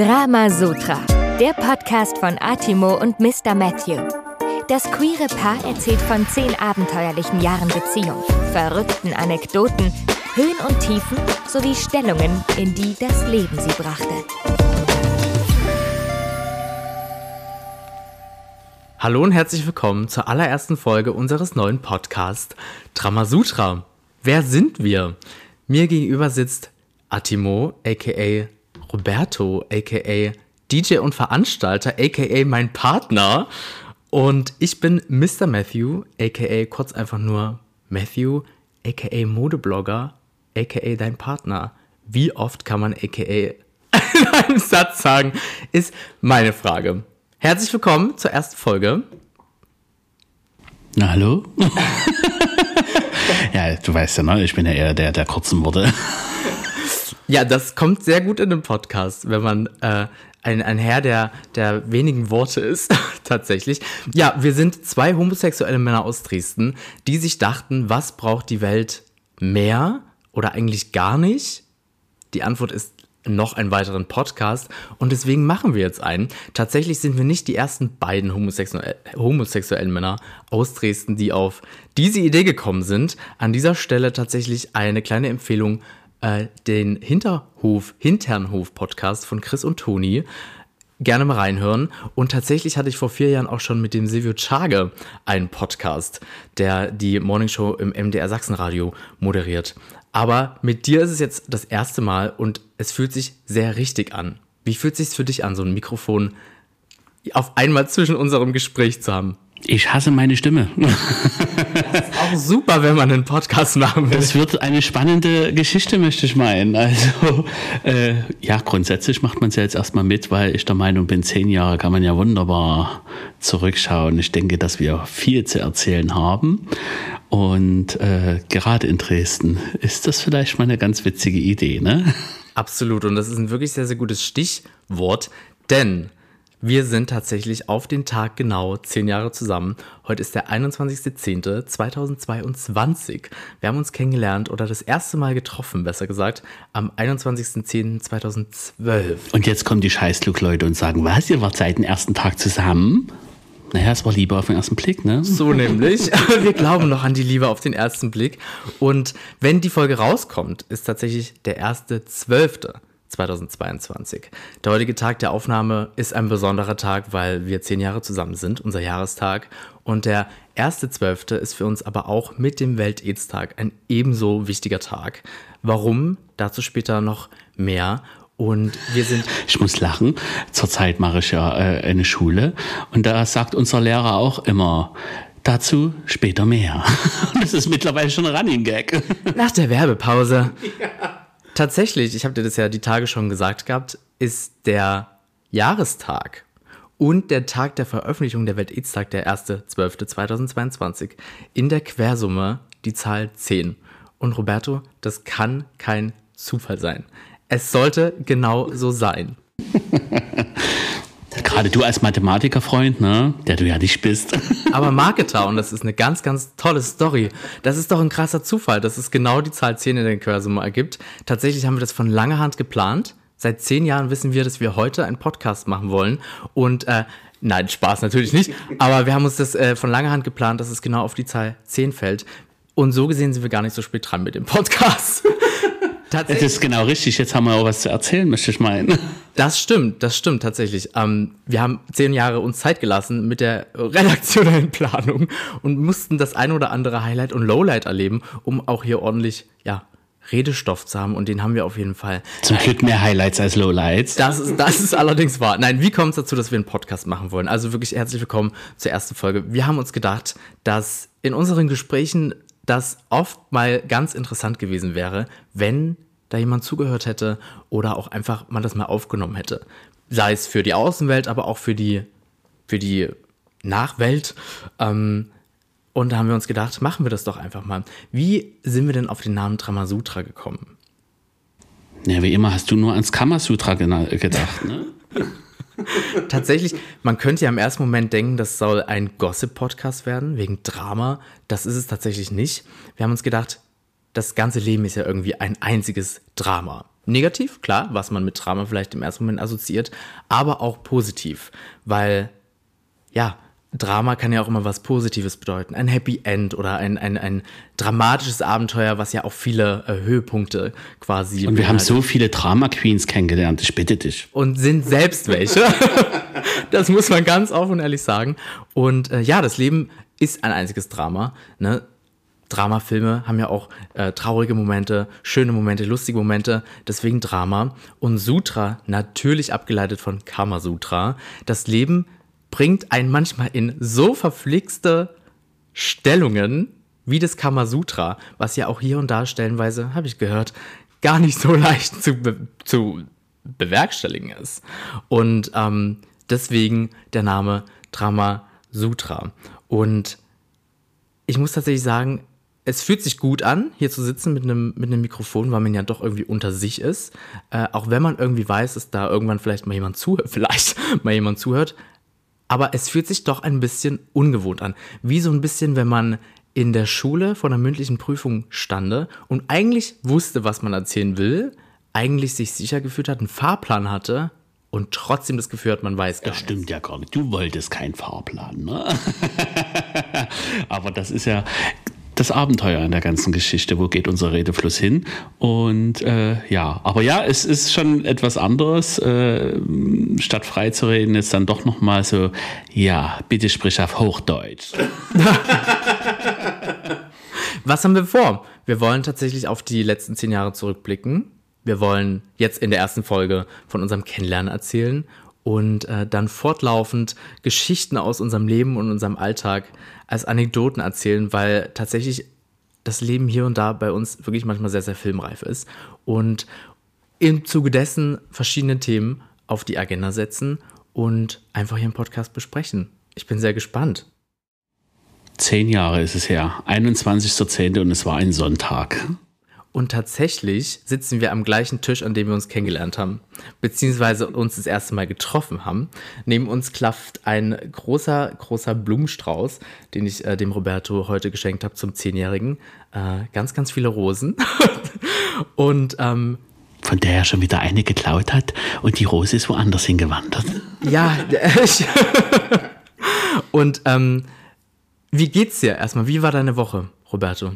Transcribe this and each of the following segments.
Drama Sutra, der Podcast von Atimo und Mr. Matthew. Das queere Paar erzählt von zehn abenteuerlichen Jahren Beziehung, verrückten Anekdoten, Höhen und Tiefen sowie Stellungen, in die das Leben sie brachte. Hallo und herzlich willkommen zur allerersten Folge unseres neuen Podcasts Drama Sutra. Wer sind wir? Mir gegenüber sitzt Atimo, aka Roberto, aka DJ und Veranstalter, aka mein Partner. Und ich bin Mr. Matthew, aka kurz einfach nur Matthew, aka Modeblogger, aka dein Partner. Wie oft kann man aka in einem Satz sagen, ist meine Frage. Herzlich willkommen zur ersten Folge. Na, hallo? ja, du weißt ja, ne? ich bin ja eher der der kurzen Worte. Ja, das kommt sehr gut in den Podcast, wenn man äh, ein, ein Herr der, der wenigen Worte ist, tatsächlich. Ja, wir sind zwei homosexuelle Männer aus Dresden, die sich dachten, was braucht die Welt mehr oder eigentlich gar nicht? Die Antwort ist noch einen weiteren Podcast und deswegen machen wir jetzt einen. Tatsächlich sind wir nicht die ersten beiden homosexuell, homosexuellen Männer aus Dresden, die auf diese Idee gekommen sind. An dieser Stelle tatsächlich eine kleine Empfehlung äh, den Hinterhof, Hinternhof-Podcast von Chris und Toni gerne mal reinhören. Und tatsächlich hatte ich vor vier Jahren auch schon mit dem Silvio Chage einen Podcast, der die Morningshow im MDR Sachsenradio moderiert. Aber mit dir ist es jetzt das erste Mal und es fühlt sich sehr richtig an. Wie fühlt es sich für dich an, so ein Mikrofon auf einmal zwischen unserem Gespräch zu haben? Ich hasse meine Stimme. Ist auch super, wenn man einen Podcast machen will. Das wird eine spannende Geschichte, möchte ich meinen. Also, äh, ja, grundsätzlich macht man es ja jetzt erstmal mit, weil ich der Meinung bin, zehn Jahre kann man ja wunderbar zurückschauen. Ich denke, dass wir viel zu erzählen haben. Und äh, gerade in Dresden ist das vielleicht mal eine ganz witzige Idee, ne? Absolut. Und das ist ein wirklich sehr, sehr gutes Stichwort, denn wir sind tatsächlich auf den Tag genau zehn Jahre zusammen. Heute ist der 21.10.2022. Wir haben uns kennengelernt oder das erste Mal getroffen, besser gesagt, am 21.10.2012. Und jetzt kommen die Scheißklug-Leute und sagen, was, ihr wart seit dem ersten Tag zusammen? Naja, es war Liebe auf den ersten Blick, ne? So nämlich. Wir glauben noch an die Liebe auf den ersten Blick. Und wenn die Folge rauskommt, ist tatsächlich der erste Zwölfte. 2022. Der heutige Tag der Aufnahme ist ein besonderer Tag, weil wir zehn Jahre zusammen sind, unser Jahrestag. Und der erste Zwölfte ist für uns aber auch mit dem Welt-Aids-Tag ein ebenso wichtiger Tag. Warum? Dazu später noch mehr. Und wir sind. Ich muss lachen. Zurzeit mache ich ja äh, eine Schule und da sagt unser Lehrer auch immer, Dazu später mehr. Das ist mittlerweile schon ein Running Gag. Nach der Werbepause. Ja. Tatsächlich, ich habe dir das ja die Tage schon gesagt gehabt, ist der Jahrestag und der Tag der Veröffentlichung der Welt-Aids-Tag, der 1.12.2022, in der Quersumme die Zahl 10. Und Roberto, das kann kein Zufall sein. Es sollte genau so sein. Gerade du als Mathematikerfreund, ne? Der du ja nicht bist. Aber Marketer, und das ist eine ganz, ganz tolle Story. Das ist doch ein krasser Zufall, dass es genau die Zahl 10 in der Quersumme ergibt. Tatsächlich haben wir das von langer Hand geplant. Seit zehn Jahren wissen wir, dass wir heute einen Podcast machen wollen. Und äh, nein, Spaß natürlich nicht. Aber wir haben uns das äh, von langer Hand geplant, dass es genau auf die Zahl 10 fällt. Und so gesehen sind wir gar nicht so spät dran mit dem Podcast. Tatsächlich. Das ist genau richtig. Jetzt haben wir auch was zu erzählen, möchte ich meinen. Das stimmt, das stimmt tatsächlich. Ähm, wir haben zehn Jahre uns Zeit gelassen mit der redaktionellen Planung und mussten das ein oder andere Highlight und Lowlight erleben, um auch hier ordentlich, ja, Redestoff zu haben und den haben wir auf jeden Fall. Zum Glück mehr Highlights als Lowlights. Das ist, das ist allerdings wahr. Nein, wie kommt es dazu, dass wir einen Podcast machen wollen? Also wirklich herzlich willkommen zur ersten Folge. Wir haben uns gedacht, dass in unseren Gesprächen das oft mal ganz interessant gewesen wäre, wenn da jemand zugehört hätte oder auch einfach man das mal aufgenommen hätte. Sei es für die Außenwelt, aber auch für die, für die Nachwelt. Ähm, und da haben wir uns gedacht, machen wir das doch einfach mal. Wie sind wir denn auf den Namen Dramasutra gekommen? Ja, wie immer hast du nur ans Kamasutra gedacht, ne? Tatsächlich, man könnte ja im ersten Moment denken, das soll ein Gossip-Podcast werden, wegen Drama. Das ist es tatsächlich nicht. Wir haben uns gedacht, das ganze Leben ist ja irgendwie ein einziges Drama. negativ, klar, was man mit Drama vielleicht im ersten Moment assoziiert, aber auch positiv, weil ja, Drama kann ja auch immer was Positives bedeuten. Ein Happy End oder ein, ein, ein dramatisches Abenteuer, was ja auch viele äh, Höhepunkte quasi. Und wir haben so viele Drama Queens kennengelernt, ich bitte dich. Und sind selbst welche. das muss man ganz offen und ehrlich sagen. Und äh, ja, das Leben ist ein einziges Drama. Ne? Dramafilme haben ja auch äh, traurige Momente, schöne Momente, lustige Momente, deswegen Drama. Und Sutra, natürlich abgeleitet von Kama Sutra, das Leben bringt einen manchmal in so verflixte Stellungen wie das Kamasutra, was ja auch hier und da stellenweise, habe ich gehört, gar nicht so leicht zu, be zu bewerkstelligen ist. Und ähm, deswegen der Name Drama Sutra. Und ich muss tatsächlich sagen, es fühlt sich gut an, hier zu sitzen mit einem, mit einem Mikrofon, weil man ja doch irgendwie unter sich ist. Äh, auch wenn man irgendwie weiß, dass da irgendwann vielleicht mal jemand zuhört, vielleicht mal jemand zuhört, aber es fühlt sich doch ein bisschen ungewohnt an. Wie so ein bisschen, wenn man in der Schule vor einer mündlichen Prüfung stande und eigentlich wusste, was man erzählen will, eigentlich sich sicher gefühlt hat, einen Fahrplan hatte und trotzdem das Gefühl hat, man weiß gar Das stimmt nichts. ja gar nicht. Du wolltest keinen Fahrplan, ne? Aber das ist ja, das Abenteuer in der ganzen Geschichte. Wo geht unser Redefluss hin? Und äh, ja, aber ja, es ist schon etwas anderes. Äh, statt frei zu reden, ist dann doch nochmal so, ja, bitte sprich auf Hochdeutsch. Was haben wir vor? Wir wollen tatsächlich auf die letzten zehn Jahre zurückblicken. Wir wollen jetzt in der ersten Folge von unserem Kennenlernen erzählen und äh, dann fortlaufend Geschichten aus unserem Leben und unserem Alltag als Anekdoten erzählen, weil tatsächlich das Leben hier und da bei uns wirklich manchmal sehr, sehr filmreif ist und im Zuge dessen verschiedene Themen auf die Agenda setzen und einfach hier im Podcast besprechen. Ich bin sehr gespannt. Zehn Jahre ist es her, 21.10. und es war ein Sonntag. Und tatsächlich sitzen wir am gleichen Tisch, an dem wir uns kennengelernt haben, beziehungsweise uns das erste Mal getroffen haben. Neben uns klafft ein großer, großer Blumenstrauß, den ich äh, dem Roberto heute geschenkt habe zum Zehnjährigen. Äh, ganz, ganz viele Rosen. und ähm, von der er schon wieder eine geklaut hat und die Rose ist woanders hingewandert. Ja, ich und ähm, wie geht's dir erstmal? Wie war deine Woche, Roberto?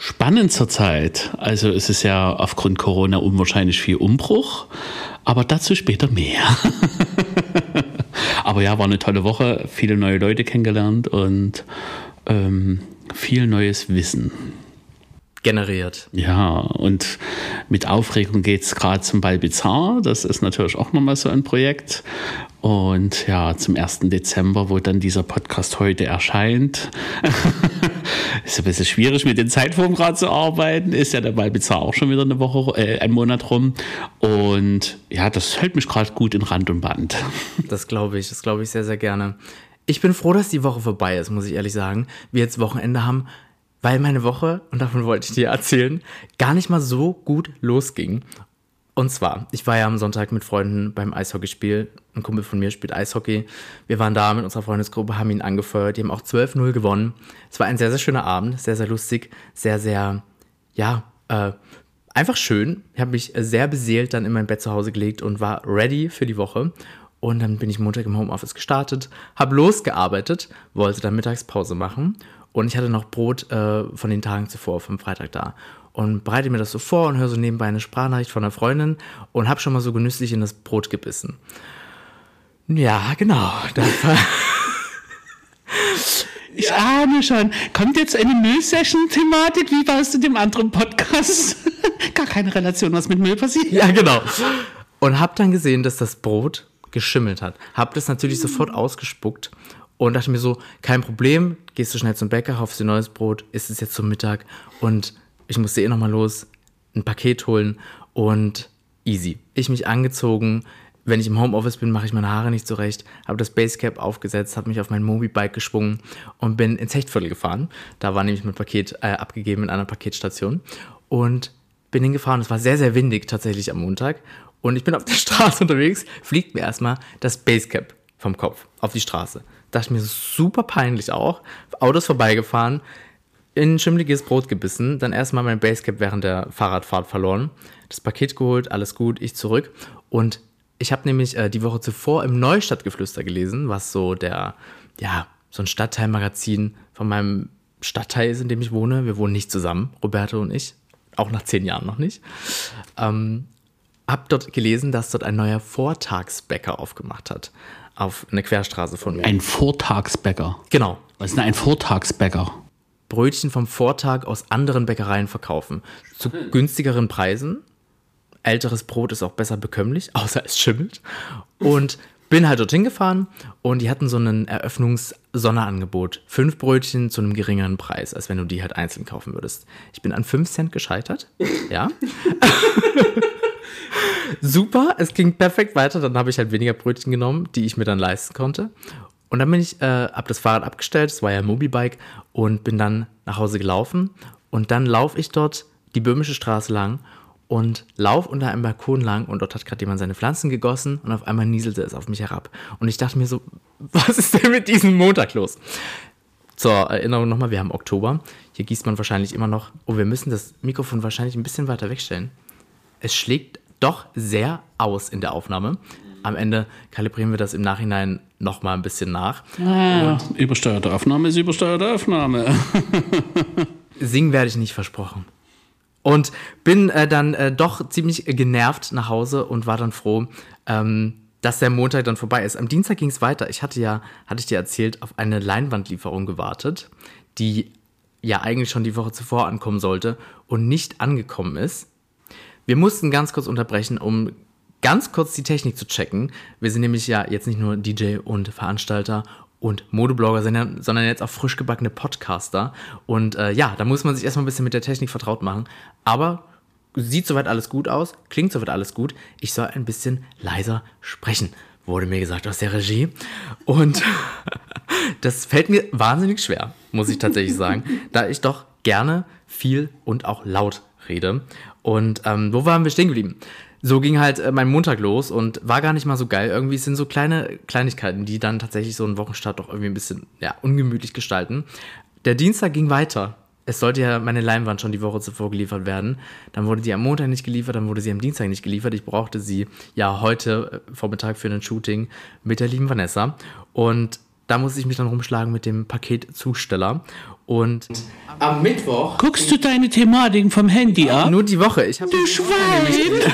Spannend zurzeit. Also es ist ja aufgrund Corona unwahrscheinlich viel Umbruch, aber dazu später mehr. aber ja, war eine tolle Woche, viele neue Leute kennengelernt und ähm, viel neues Wissen generiert. Ja, und mit Aufregung geht es gerade zum Ball Bizarre. Das ist natürlich auch nochmal so ein Projekt. Und ja, zum 1. Dezember, wo dann dieser Podcast heute erscheint, ist ein bisschen schwierig mit den Zeitformen gerade zu arbeiten. Ist ja der Ball Bizarre auch schon wieder eine Woche, äh, ein Monat rum. Und ja, das hält mich gerade gut in Rand und Band. Das glaube ich, das glaube ich sehr, sehr gerne. Ich bin froh, dass die Woche vorbei ist, muss ich ehrlich sagen. Wir jetzt Wochenende haben weil meine Woche, und davon wollte ich dir erzählen, gar nicht mal so gut losging. Und zwar, ich war ja am Sonntag mit Freunden beim Eishockeyspiel. Ein Kumpel von mir spielt Eishockey. Wir waren da mit unserer Freundesgruppe, haben ihn angefeuert. Die haben auch 12-0 gewonnen. Es war ein sehr, sehr schöner Abend, sehr, sehr lustig, sehr, sehr, ja, äh, einfach schön. Ich habe mich sehr beseelt dann in mein Bett zu Hause gelegt und war ready für die Woche. Und dann bin ich Montag im Homeoffice gestartet, habe losgearbeitet, wollte dann Mittagspause machen und ich hatte noch Brot äh, von den Tagen zuvor, vom Freitag da. Und bereite mir das so vor und höre so nebenbei eine Sprachnachricht von einer Freundin und habe schon mal so genüsslich in das Brot gebissen. Ja, genau. ich ahne schon. Kommt jetzt eine Müllsession-Thematik wie bei dem anderen Podcast? Gar keine Relation, was mit Müll passiert. Ja, genau. Und habe dann gesehen, dass das Brot geschimmelt hat. Habe das natürlich sofort ausgespuckt und dachte mir so, kein Problem, gehst du schnell zum Bäcker, kaufst dir neues Brot, isst es jetzt zum Mittag und ich musste eh nochmal los, ein Paket holen und easy. Ich mich angezogen, wenn ich im Homeoffice bin, mache ich meine Haare nicht zurecht, habe das Basecap aufgesetzt, habe mich auf mein Mobibike geschwungen und bin ins Hechtviertel gefahren. Da war nämlich mein Paket äh, abgegeben in einer Paketstation und bin hingefahren. Es war sehr, sehr windig tatsächlich am Montag und ich bin auf der Straße unterwegs, fliegt mir erstmal das Basecap vom Kopf auf die Straße. Dachte mir super peinlich auch. Autos vorbeigefahren, in schimmliges Brot gebissen, dann erstmal mein Basecap während der Fahrradfahrt verloren. das Paket geholt, alles gut, ich zurück. Und ich habe nämlich äh, die Woche zuvor im Neustadtgeflüster gelesen, was so der, ja, so ein Stadtteilmagazin von meinem Stadtteil ist, in dem ich wohne. Wir wohnen nicht zusammen, Roberto und ich. Auch nach zehn Jahren noch nicht. Ähm, hab dort gelesen, dass dort ein neuer Vortagsbäcker aufgemacht hat. Auf eine Querstraße von mir. Ein Vortagsbäcker. Genau. Was ist denn ein Vortagsbäcker? Brötchen vom Vortag aus anderen Bäckereien verkaufen. Zu günstigeren Preisen. Älteres Brot ist auch besser bekömmlich, außer es schimmelt. Und bin halt dorthin gefahren und die hatten so ein Eröffnungssonderangebot. Fünf Brötchen zu einem geringeren Preis, als wenn du die halt einzeln kaufen würdest. Ich bin an fünf Cent gescheitert. Ja. Super, es ging perfekt weiter. Dann habe ich halt weniger Brötchen genommen, die ich mir dann leisten konnte. Und dann bin ich, äh, hab das Fahrrad abgestellt, es war ja ein Mobibike, und bin dann nach Hause gelaufen. Und dann laufe ich dort die Böhmische Straße lang und lauf unter einem Balkon lang und dort hat gerade jemand seine Pflanzen gegossen und auf einmal nieselte es auf mich herab. Und ich dachte mir so, was ist denn mit diesem Montag los? Zur Erinnerung nochmal, wir haben Oktober. Hier gießt man wahrscheinlich immer noch. Oh, wir müssen das Mikrofon wahrscheinlich ein bisschen weiter wegstellen. Es schlägt doch sehr aus in der Aufnahme. Am Ende kalibrieren wir das im Nachhinein nochmal ein bisschen nach. Ah, übersteuerte Aufnahme ist übersteuerte Aufnahme. Singen werde ich nicht versprochen. Und bin äh, dann äh, doch ziemlich genervt nach Hause und war dann froh, ähm, dass der Montag dann vorbei ist. Am Dienstag ging es weiter. Ich hatte ja, hatte ich dir erzählt, auf eine Leinwandlieferung gewartet, die ja eigentlich schon die Woche zuvor ankommen sollte und nicht angekommen ist. Wir mussten ganz kurz unterbrechen, um ganz kurz die Technik zu checken. Wir sind nämlich ja jetzt nicht nur DJ und Veranstalter und Modeblogger, sondern, jetzt auch frisch gebackene Podcaster. Und äh, ja, da muss man sich erstmal ein bisschen mit der Technik vertraut machen. Aber sieht soweit alles gut aus, klingt soweit alles gut. Ich soll ein bisschen leiser sprechen, wurde mir gesagt aus der Regie. Und das fällt mir wahnsinnig schwer, muss ich tatsächlich sagen, da ich doch gerne viel und auch laut rede. Und ähm, wo waren wir stehen geblieben? so ging halt äh, mein Montag los und war gar nicht mal so geil. Irgendwie sind so kleine Kleinigkeiten, die dann tatsächlich so einen Wochenstart doch irgendwie ein bisschen ja, ungemütlich gestalten. Der Dienstag ging weiter. Es sollte ja meine Leinwand schon die Woche zuvor geliefert werden. Dann wurde die am Montag nicht geliefert, dann wurde sie am Dienstag nicht geliefert. Ich brauchte sie ja heute äh, Vormittag für ein Shooting mit der lieben Vanessa. Und da musste ich mich dann rumschlagen mit dem Paketzusteller. Und am Mittwoch. Guckst du deine Thematiken vom Handy ab? Nur die Woche. Ich du Schwein!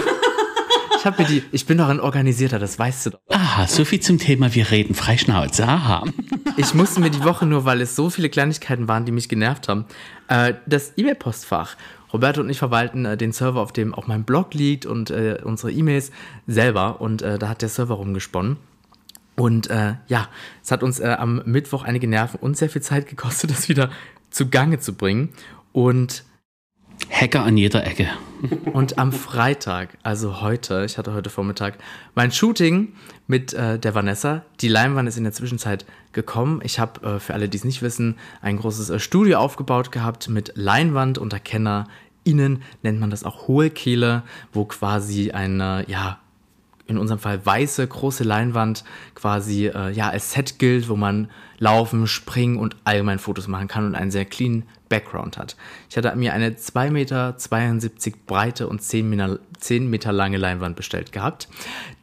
Ich habe mir die, ich bin doch ein Organisierter, das weißt du doch. Aha, so viel zum Thema, wir reden Freischnauze. Aha. Ich musste mir die Woche nur, weil es so viele Kleinigkeiten waren, die mich genervt haben, äh, das E-Mail-Postfach. Roberto und ich verwalten äh, den Server, auf dem auch mein Blog liegt und äh, unsere E-Mails selber. Und äh, da hat der Server rumgesponnen. Und äh, ja, es hat uns äh, am Mittwoch einige Nerven und sehr viel Zeit gekostet, das wieder zu Gange zu bringen. Und Hacker an jeder Ecke. Und am Freitag, also heute, ich hatte heute Vormittag mein Shooting mit äh, der Vanessa. Die Leinwand ist in der Zwischenzeit gekommen. Ich habe, äh, für alle, die es nicht wissen, ein großes äh, Studio aufgebaut gehabt mit Leinwand unter KennerInnen nennt man das auch Hohlkehle, wo quasi eine, ja, in unserem Fall weiße, große Leinwand quasi äh, ja, als Set gilt, wo man laufen, springen und allgemein Fotos machen kann und einen sehr clean Background hat. Ich hatte mir eine 2,72 Meter breite und 10 Meter, 10 Meter lange Leinwand bestellt gehabt,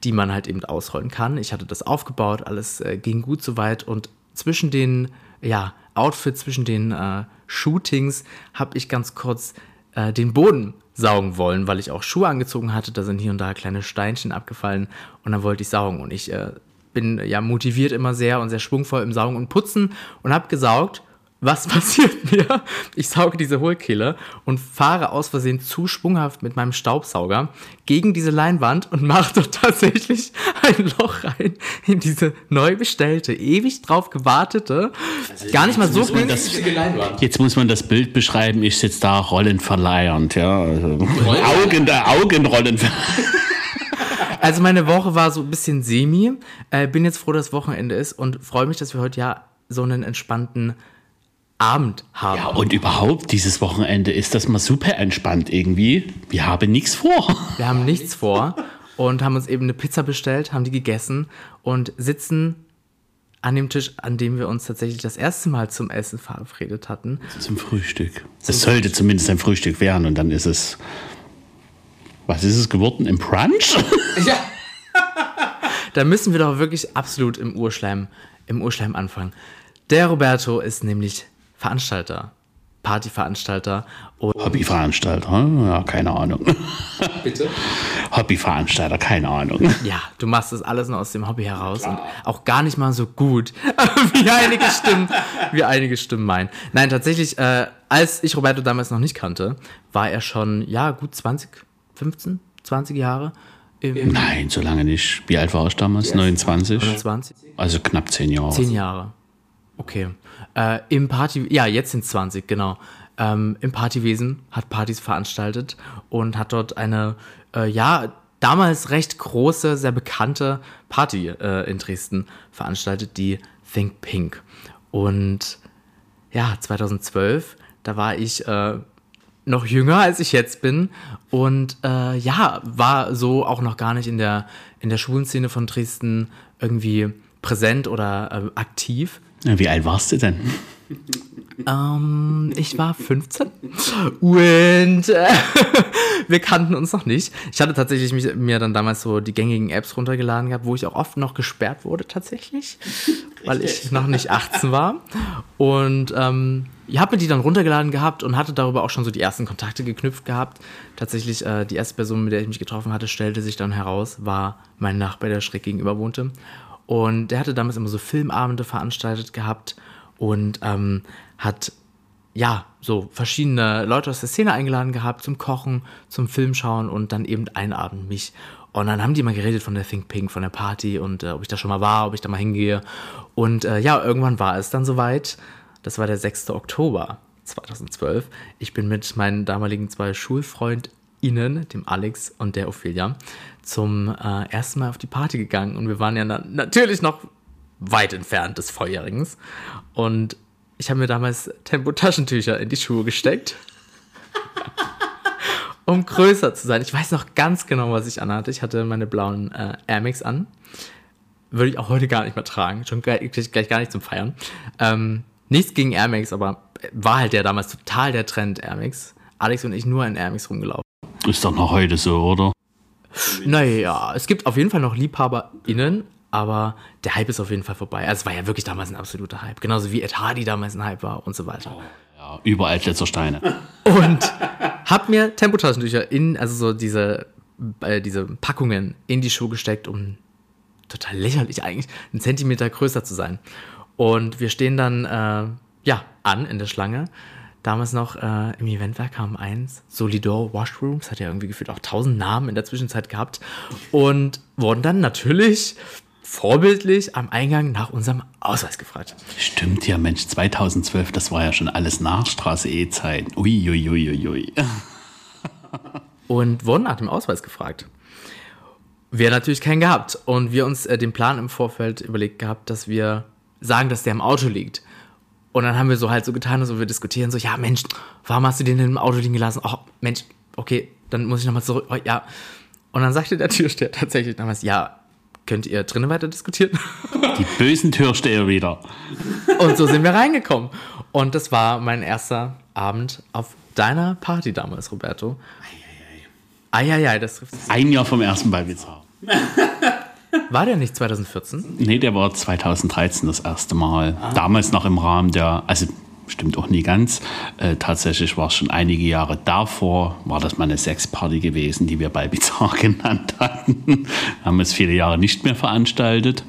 die man halt eben ausrollen kann. Ich hatte das aufgebaut, alles äh, ging gut soweit und zwischen den ja, Outfits, zwischen den äh, Shootings habe ich ganz kurz äh, den Boden saugen wollen, weil ich auch Schuhe angezogen hatte. Da sind hier und da kleine Steinchen abgefallen und dann wollte ich saugen. Und ich äh, bin ja motiviert immer sehr und sehr schwungvoll im Saugen und Putzen und habe gesaugt was passiert mir? Ich sauge diese Hohlkehle und fahre aus Versehen zu schwunghaft mit meinem Staubsauger gegen diese Leinwand und mache dort tatsächlich ein Loch rein in diese neu bestellte, ewig drauf gewartete, also gar nicht mal so günstige Leinwand. Jetzt muss man das Bild beschreiben. Ich sitze da rollenverleiernd, ja. Also Augen, der Augenrollen. Also meine Woche war so ein bisschen semi. Äh, bin jetzt froh, dass Wochenende ist und freue mich, dass wir heute ja so einen entspannten Abend haben. Ja, und überhaupt, dieses Wochenende ist das mal super entspannt irgendwie. Wir haben nichts vor. Wir haben nichts vor und haben uns eben eine Pizza bestellt, haben die gegessen und sitzen an dem Tisch, an dem wir uns tatsächlich das erste Mal zum Essen verabredet hatten. Zum Frühstück. Es sollte zumindest ein Frühstück werden und dann ist es Was ist es geworden? Im Brunch? Ja. da müssen wir doch wirklich absolut im Urschleim, im Urschleim anfangen. Der Roberto ist nämlich Veranstalter, Partyveranstalter und Hobbyveranstalter? Ja, keine Ahnung. bitte. Hobbyveranstalter, keine Ahnung. Ja, du machst das alles nur aus dem Hobby heraus und auch gar nicht mal so gut, wie einige Stimmen, wie einige Stimmen meinen. Nein, tatsächlich, äh, als ich Roberto damals noch nicht kannte, war er schon, ja, gut 20, 15, 20 Jahre. Nein, so lange nicht. Wie alt war ich damals? 29? 20? Also knapp zehn Jahre. Zehn Jahre. Okay. Äh, Im Party, ja, jetzt sind es 20, genau. Ähm, Im Partywesen hat Partys veranstaltet und hat dort eine, äh, ja, damals recht große, sehr bekannte Party äh, in Dresden veranstaltet, die Think Pink. Und ja, 2012, da war ich äh, noch jünger, als ich jetzt bin. Und äh, ja, war so auch noch gar nicht in der, in der schwulen Szene von Dresden irgendwie präsent oder äh, aktiv. Wie alt warst du denn? Ähm, ich war 15 und äh, wir kannten uns noch nicht. Ich hatte tatsächlich mich, mir dann damals so die gängigen Apps runtergeladen gehabt, wo ich auch oft noch gesperrt wurde tatsächlich, weil ich noch nicht 18 war. Und ähm, ich habe mir die dann runtergeladen gehabt und hatte darüber auch schon so die ersten Kontakte geknüpft gehabt. Tatsächlich äh, die erste Person, mit der ich mich getroffen hatte, stellte sich dann heraus, war mein Nachbar, der schräg gegenüber wohnte. Und der hatte damals immer so Filmabende veranstaltet gehabt und ähm, hat ja so verschiedene Leute aus der Szene eingeladen gehabt zum Kochen, zum Filmschauen und dann eben einen Abend mich. Und dann haben die mal geredet von der Think Pink, von der Party und äh, ob ich da schon mal war, ob ich da mal hingehe. Und äh, ja, irgendwann war es dann soweit. Das war der 6. Oktober 2012. Ich bin mit meinen damaligen zwei SchulfreundInnen, dem Alex und der Ophelia, zum äh, ersten Mal auf die Party gegangen. Und wir waren ja na natürlich noch weit entfernt des Volljährigens. Und ich habe mir damals Tempo-Taschentücher in die Schuhe gesteckt. um größer zu sein. Ich weiß noch ganz genau, was ich anhatte. Ich hatte meine blauen äh, Air Max an. Würde ich auch heute gar nicht mehr tragen. Schon gleich, gleich gar nicht zum Feiern. Ähm, nichts gegen Air Max, aber war halt der damals total der Trend Air Max. Alex und ich nur in Air Max rumgelaufen. Ist doch noch heute so, oder? Naja, es gibt auf jeden Fall noch LiebhaberInnen, aber der Hype ist auf jeden Fall vorbei. Also es war ja wirklich damals ein absoluter Hype. Genauso wie Ed Hardy damals ein Hype war und so weiter. Ja, überall Glitzersteine. Und hab mir Tempotaschentücher in, also so diese, äh, diese Packungen in die Schuhe gesteckt, um total lächerlich eigentlich, einen Zentimeter größer zu sein. Und wir stehen dann, äh, ja, an in der Schlange. Damals noch äh, im Eventwerk haben eins, Solidor Washrooms, hat ja irgendwie gefühlt auch tausend Namen in der Zwischenzeit gehabt und wurden dann natürlich vorbildlich am Eingang nach unserem Ausweis gefragt. Stimmt ja, Mensch, 2012, das war ja schon alles Nachstraße E-Zeit. Uiuiuiui. Ui, ui. und wurden nach dem Ausweis gefragt. Wir natürlich keinen gehabt und wir uns äh, den Plan im Vorfeld überlegt gehabt, dass wir sagen, dass der im Auto liegt. Und dann haben wir so halt so getan, so wir diskutieren so, ja Mensch, warum hast du den im Auto liegen gelassen? Oh Mensch, okay, dann muss ich nochmal zurück. Oh, ja. Und dann sagte der Türsteher tatsächlich damals, ja, könnt ihr drinnen weiter diskutieren? Die bösen Türsteher wieder. Und so sind wir reingekommen. Und das war mein erster Abend auf deiner Party damals, Roberto. Eieiei, das trifft Ein Jahr vom ersten Ballbizarr. War der nicht 2014? Nee, der war 2013 das erste Mal. Damals noch im Rahmen der, also stimmt auch nie ganz. Äh, tatsächlich war es schon einige Jahre davor, war das mal eine Sexparty gewesen, die wir bei Bizarre genannt hatten. Haben es viele Jahre nicht mehr veranstaltet.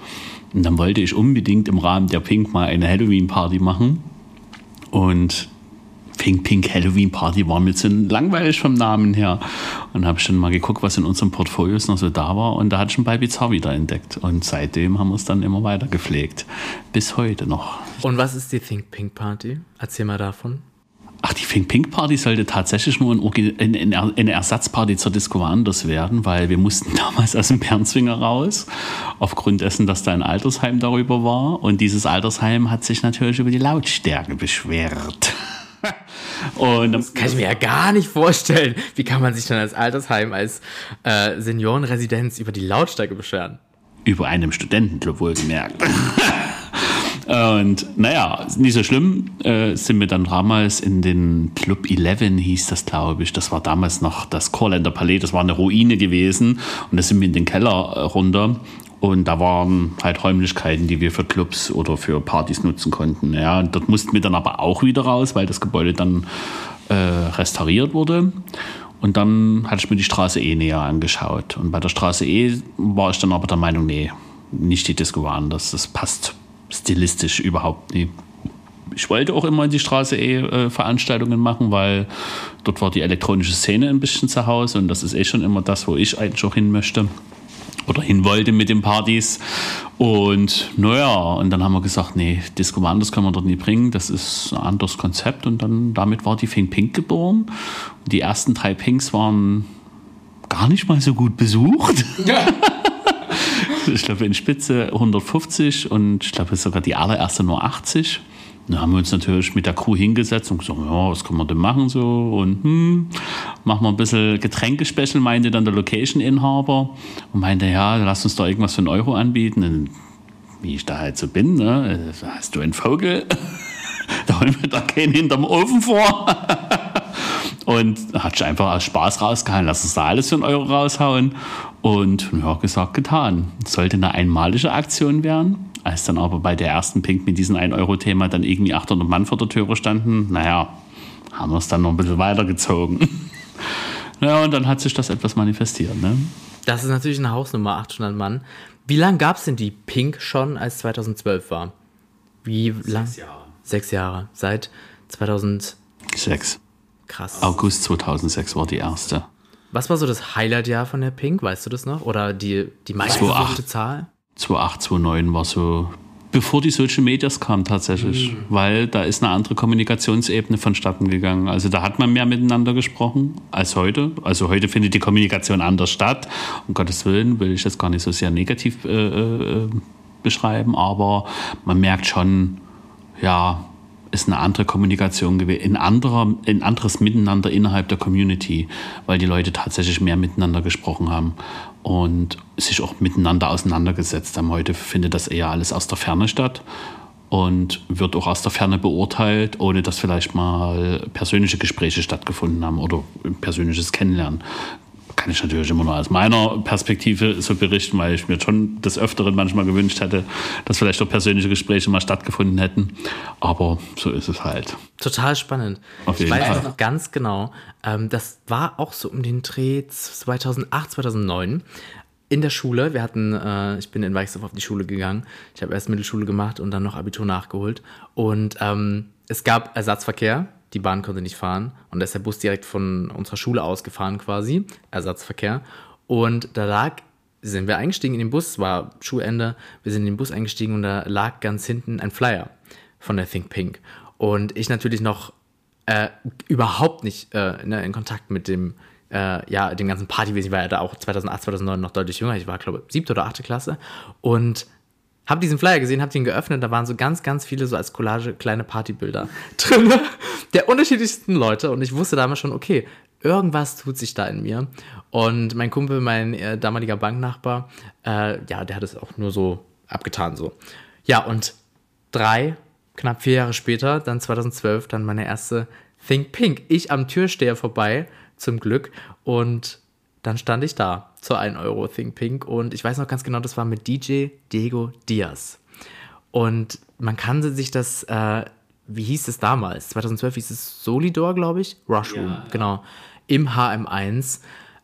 Und dann wollte ich unbedingt im Rahmen der Pink mal eine Halloween-Party machen. Und Pink Pink Halloween Party war mir zu langweilig vom Namen her. Und habe schon mal geguckt, was in unseren Portfolios noch so da war. Und da ich schon bei Bizarre wieder entdeckt. Und seitdem haben wir es dann immer weiter gepflegt. Bis heute noch. Und was ist die Think Pink Party? Erzähl mal davon. Ach, die Think Pink Party sollte tatsächlich nur eine Ersatzparty zur Disco Woanders werden, weil wir mussten damals aus dem Bernzwinger raus, aufgrund dessen, dass da ein Altersheim darüber war. Und dieses Altersheim hat sich natürlich über die Lautstärke beschwert. Und das kann ich mir ja gar nicht vorstellen. Wie kann man sich dann als Altersheim, als äh, Seniorenresidenz über die Lautstärke beschweren? Über einem Studentenclub wohlgemerkt. Und naja, nicht so schlimm, äh, sind wir dann damals in den Club 11, hieß das, glaube ich. Das war damals noch das Chorländer Palais, das war eine Ruine gewesen. Und da sind wir in den Keller äh, runter. Und da waren halt Räumlichkeiten, die wir für Clubs oder für Partys nutzen konnten. Ja, dort mussten wir dann aber auch wieder raus, weil das Gebäude dann äh, restauriert wurde. Und dann hatte ich mir die Straße E näher angeschaut. Und bei der Straße E war ich dann aber der Meinung, nee, nicht die Disco woanders. Das passt stilistisch überhaupt nicht. Ich wollte auch immer in die Straße E äh, Veranstaltungen machen, weil dort war die elektronische Szene ein bisschen zu Hause und das ist eh schon immer das, wo ich eigentlich auch hin möchte oder hin wollte mit den Partys. Und naja, und dann haben wir gesagt, nee, Disco Woanders können wir dort nie bringen, das ist ein anderes Konzept. Und dann damit war die Fink Pink geboren. Und die ersten drei Pinks waren gar nicht mal so gut besucht. Ja. ich glaube in Spitze 150 und ich glaube sogar die allererste nur 80. Dann haben wir uns natürlich mit der Crew hingesetzt und gesagt, ja, was können wir denn machen so? Und hm, machen wir ein bisschen Getränkespecial, meinte dann der Location-Inhaber und meinte, ja, lass uns doch irgendwas für einen Euro anbieten. Und wie ich da halt so bin, ne? hast du einen Vogel? da holen wir da keinen hinterm Ofen vor. und hat sich einfach aus Spaß rausgehauen, lass uns da alles für einen Euro raushauen. Und ja, gesagt, getan. Sollte eine einmalige Aktion werden als dann aber bei der ersten Pink mit diesem 1-Euro-Thema dann irgendwie 800 Mann vor der Türe standen, naja, haben wir es dann noch ein bisschen weitergezogen. ja, und dann hat sich das etwas manifestiert. Ne? Das ist natürlich eine Hausnummer, 800 Mann. Wie lange gab es denn die Pink schon, als 2012 war? Wie lang? Sechs Jahre. Sechs Jahre. Seit 2006. Krass. August 2006 war die erste. Was war so das Highlight-Jahr von der Pink? Weißt du das noch? Oder die, die meistgesuchte Zahl? 2008, 2009 war so, bevor die Social Medias kamen tatsächlich, mhm. weil da ist eine andere Kommunikationsebene vonstatten gegangen. Also da hat man mehr miteinander gesprochen als heute. Also heute findet die Kommunikation anders statt. Um Gottes Willen will ich das gar nicht so sehr negativ äh, äh, beschreiben, aber man merkt schon, ja, ist eine andere Kommunikation gewesen, ein, anderer, ein anderes Miteinander innerhalb der Community, weil die Leute tatsächlich mehr miteinander gesprochen haben und sich auch miteinander auseinandergesetzt haben. Heute findet das eher alles aus der Ferne statt und wird auch aus der Ferne beurteilt, ohne dass vielleicht mal persönliche Gespräche stattgefunden haben oder persönliches Kennenlernen kann ich natürlich immer nur aus meiner Perspektive so berichten, weil ich mir schon des Öfteren manchmal gewünscht hätte, dass vielleicht auch persönliche Gespräche mal stattgefunden hätten. Aber so ist es halt. Total spannend. Auf jeden ich weiß Fall. noch ganz genau, ähm, das war auch so um den Dreh 2008, 2009 in der Schule. Wir hatten, äh, ich bin in Weichsdorf auf die Schule gegangen. Ich habe erst Mittelschule gemacht und dann noch Abitur nachgeholt. Und ähm, es gab Ersatzverkehr die Bahn konnte nicht fahren und da ist der Bus direkt von unserer Schule ausgefahren quasi, Ersatzverkehr. Und da lag, sind wir eingestiegen in den Bus, war Schulende, wir sind in den Bus eingestiegen und da lag ganz hinten ein Flyer von der Think Pink. Und ich natürlich noch äh, überhaupt nicht äh, ne, in Kontakt mit dem, äh, ja, dem ganzen Partywesen. Ich war ja da auch 2008, 2009 noch deutlich jünger. Ich war, glaube ich, siebte oder achte Klasse. Und hab diesen Flyer gesehen, hab den geöffnet, da waren so ganz, ganz viele so als Collage kleine Partybilder drin der unterschiedlichsten Leute und ich wusste damals schon, okay, irgendwas tut sich da in mir. Und mein Kumpel, mein äh, damaliger Banknachbar, äh, ja, der hat es auch nur so abgetan so. Ja, und drei, knapp vier Jahre später, dann 2012, dann meine erste Think Pink. Ich am Türsteher vorbei, zum Glück, und dann stand ich da zur 1 Euro Think Pink und ich weiß noch ganz genau, das war mit DJ Diego Diaz. Und man kann sich das, äh, wie hieß es damals? 2012 hieß es Solidor, glaube ich. Rushroom, ja. genau. Im HM1.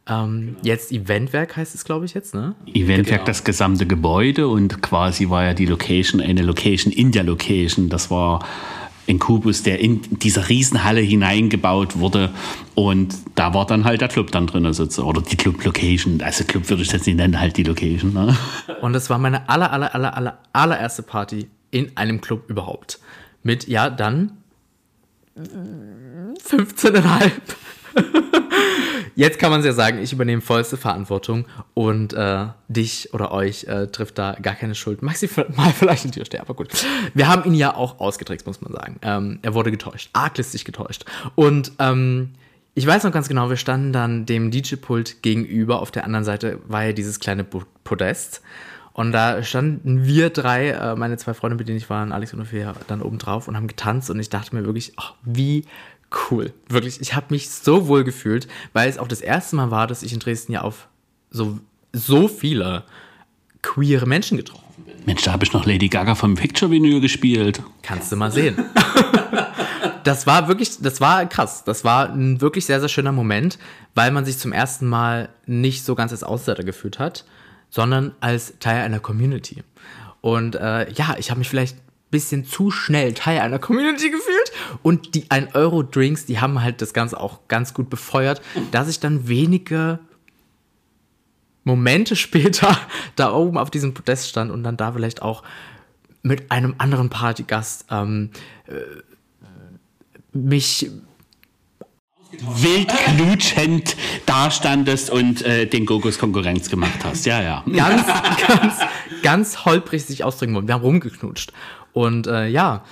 Ähm, genau. Jetzt Eventwerk heißt es, glaube ich, jetzt, ne? Eventwerk, genau. das gesamte Gebäude und quasi war ja die Location eine Location in der Location. Das war ein Kubus, der in dieser Riesenhalle hineingebaut wurde. Und da war dann halt der Club dann drin, also, oder die Club-Location. Also Club würde ich jetzt nicht nennen, halt die Location. Ne? Und das war meine aller, aller, aller, aller, allererste Party in einem Club überhaupt. Mit, ja, dann 15,5. Jetzt kann man es ja sagen, ich übernehme vollste Verantwortung und äh, dich oder euch äh, trifft da gar keine Schuld. Maxi mal vielleicht ein Türsteher, aber gut. Wir haben ihn ja auch ausgetrickst, muss man sagen. Ähm, er wurde getäuscht, arglistig getäuscht. Und ähm, ich weiß noch ganz genau, wir standen dann dem DJ-Pult gegenüber. Auf der anderen Seite war ja dieses kleine Podest. Und da standen wir drei, äh, meine zwei Freunde, mit denen ich war, Alex und Ophelia, dann oben drauf und haben getanzt. Und ich dachte mir wirklich, oh, wie cool. Wirklich, ich habe mich so wohl gefühlt, weil es auch das erste Mal war, dass ich in Dresden ja auf so, so viele queere Menschen getroffen bin. Mensch, da habe ich noch Lady Gaga vom Picture Vinyl gespielt. Kannst du mal sehen. das war wirklich, das war krass. Das war ein wirklich sehr, sehr schöner Moment, weil man sich zum ersten Mal nicht so ganz als Außenseiter gefühlt hat, sondern als Teil einer Community. Und äh, ja, ich habe mich vielleicht bisschen zu schnell Teil einer Community gefühlt. Und die 1-Euro-Drinks, die haben halt das Ganze auch ganz gut befeuert, dass ich dann wenige Momente später da oben auf diesem Podest stand und dann da vielleicht auch mit einem anderen Partygast ähm, äh, mich wild knutschend dastandest und äh, den Gogos Konkurrenz gemacht hast. Ja, ja. Ganz, ganz, ganz holprig sich ausdrücken wollen. Wir haben rumgeknutscht. Und äh, ja,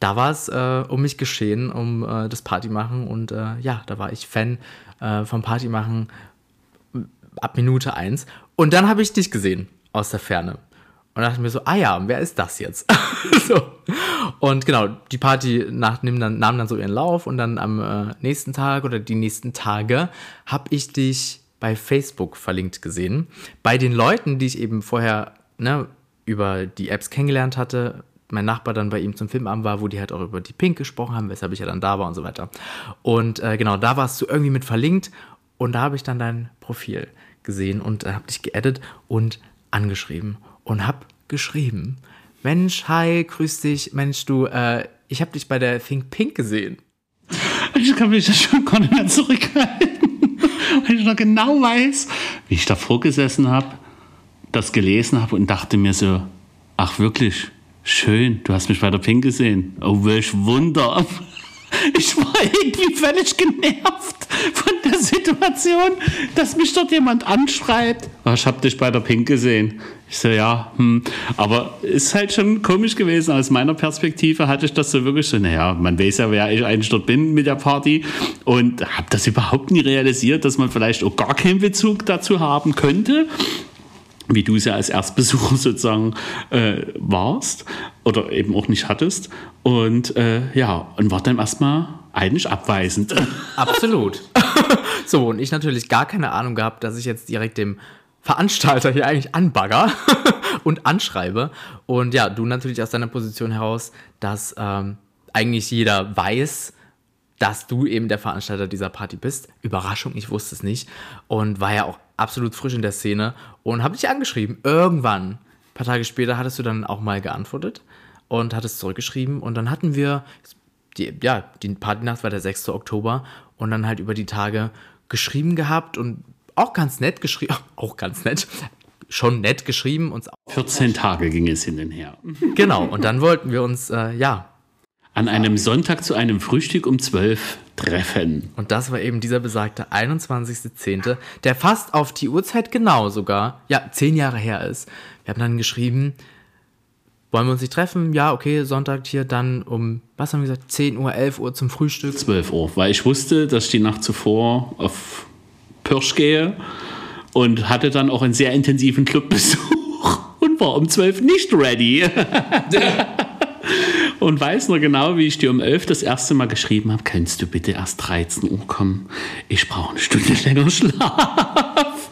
da war es äh, um mich geschehen, um äh, das Party machen. Und äh, ja, da war ich Fan äh, vom Party machen ab Minute eins. Und dann habe ich dich gesehen aus der Ferne. Und dachte mir so, ah ja, wer ist das jetzt? so. Und genau, die Party nach, nahm, dann, nahm dann so ihren Lauf und dann am äh, nächsten Tag oder die nächsten Tage habe ich dich bei Facebook verlinkt gesehen. Bei den Leuten, die ich eben vorher ne, über die Apps kennengelernt hatte, mein Nachbar dann bei ihm zum Filmabend war, wo die halt auch über die Pink gesprochen haben, weshalb ich ja dann da war und so weiter. Und äh, genau, da warst du irgendwie mit verlinkt und da habe ich dann dein Profil gesehen und äh, habe dich geaddet und angeschrieben und habe geschrieben, Mensch, hi, grüß dich, Mensch, du, äh, ich habe dich bei der Think Pink gesehen. Ich kann mich schon gar nicht mehr zurückhalten, weil ich noch genau weiß, wie ich davor gesessen habe, das gelesen habe und dachte mir so, ach wirklich, schön, du hast mich bei der Pink gesehen. Oh, welch Wunder. Ich war irgendwie völlig genervt von der Situation, dass mich dort jemand anschreibt. Oh, ich habe dich bei der Pink gesehen. Ich so, ja, hm. aber ist halt schon komisch gewesen. Aus meiner Perspektive hatte ich das so wirklich so, naja, man weiß ja, wer ich eigentlich dort bin mit der Party und habe das überhaupt nie realisiert, dass man vielleicht auch gar keinen Bezug dazu haben könnte wie du es ja als Erstbesucher sozusagen äh, warst oder eben auch nicht hattest. Und äh, ja, und war dann erstmal eigentlich abweisend. Absolut. so, und ich natürlich gar keine Ahnung gehabt, dass ich jetzt direkt dem Veranstalter hier eigentlich anbagger und anschreibe. Und ja, du natürlich aus deiner Position heraus, dass ähm, eigentlich jeder weiß, dass du eben der Veranstalter dieser Party bist. Überraschung, ich wusste es nicht. Und war ja auch absolut frisch in der Szene und habe dich angeschrieben. Irgendwann, ein paar Tage später, hattest du dann auch mal geantwortet und hattest zurückgeschrieben. Und dann hatten wir, die, ja, die Partynacht war der 6. Oktober und dann halt über die Tage geschrieben gehabt und auch ganz nett geschrieben, auch ganz nett, schon nett geschrieben. Uns 14 Tage ging es hin und her. Genau, und dann wollten wir uns, äh, ja. An einem Sonntag zu einem Frühstück um 12 treffen. Und das war eben dieser besagte 21.10., der fast auf die Uhrzeit genau sogar, ja, zehn Jahre her ist. Wir haben dann geschrieben, wollen wir uns nicht treffen? Ja, okay, Sonntag hier dann um, was haben wir gesagt, 10 Uhr, 11 Uhr zum Frühstück? 12 Uhr, weil ich wusste, dass ich die Nacht zuvor auf Pirsch gehe und hatte dann auch einen sehr intensiven Clubbesuch und war um 12 nicht ready. und weiß noch genau, wie ich dir um 11 das erste Mal geschrieben habe, kannst du bitte erst 13 Uhr kommen? Ich brauche eine Stunde länger Schlaf.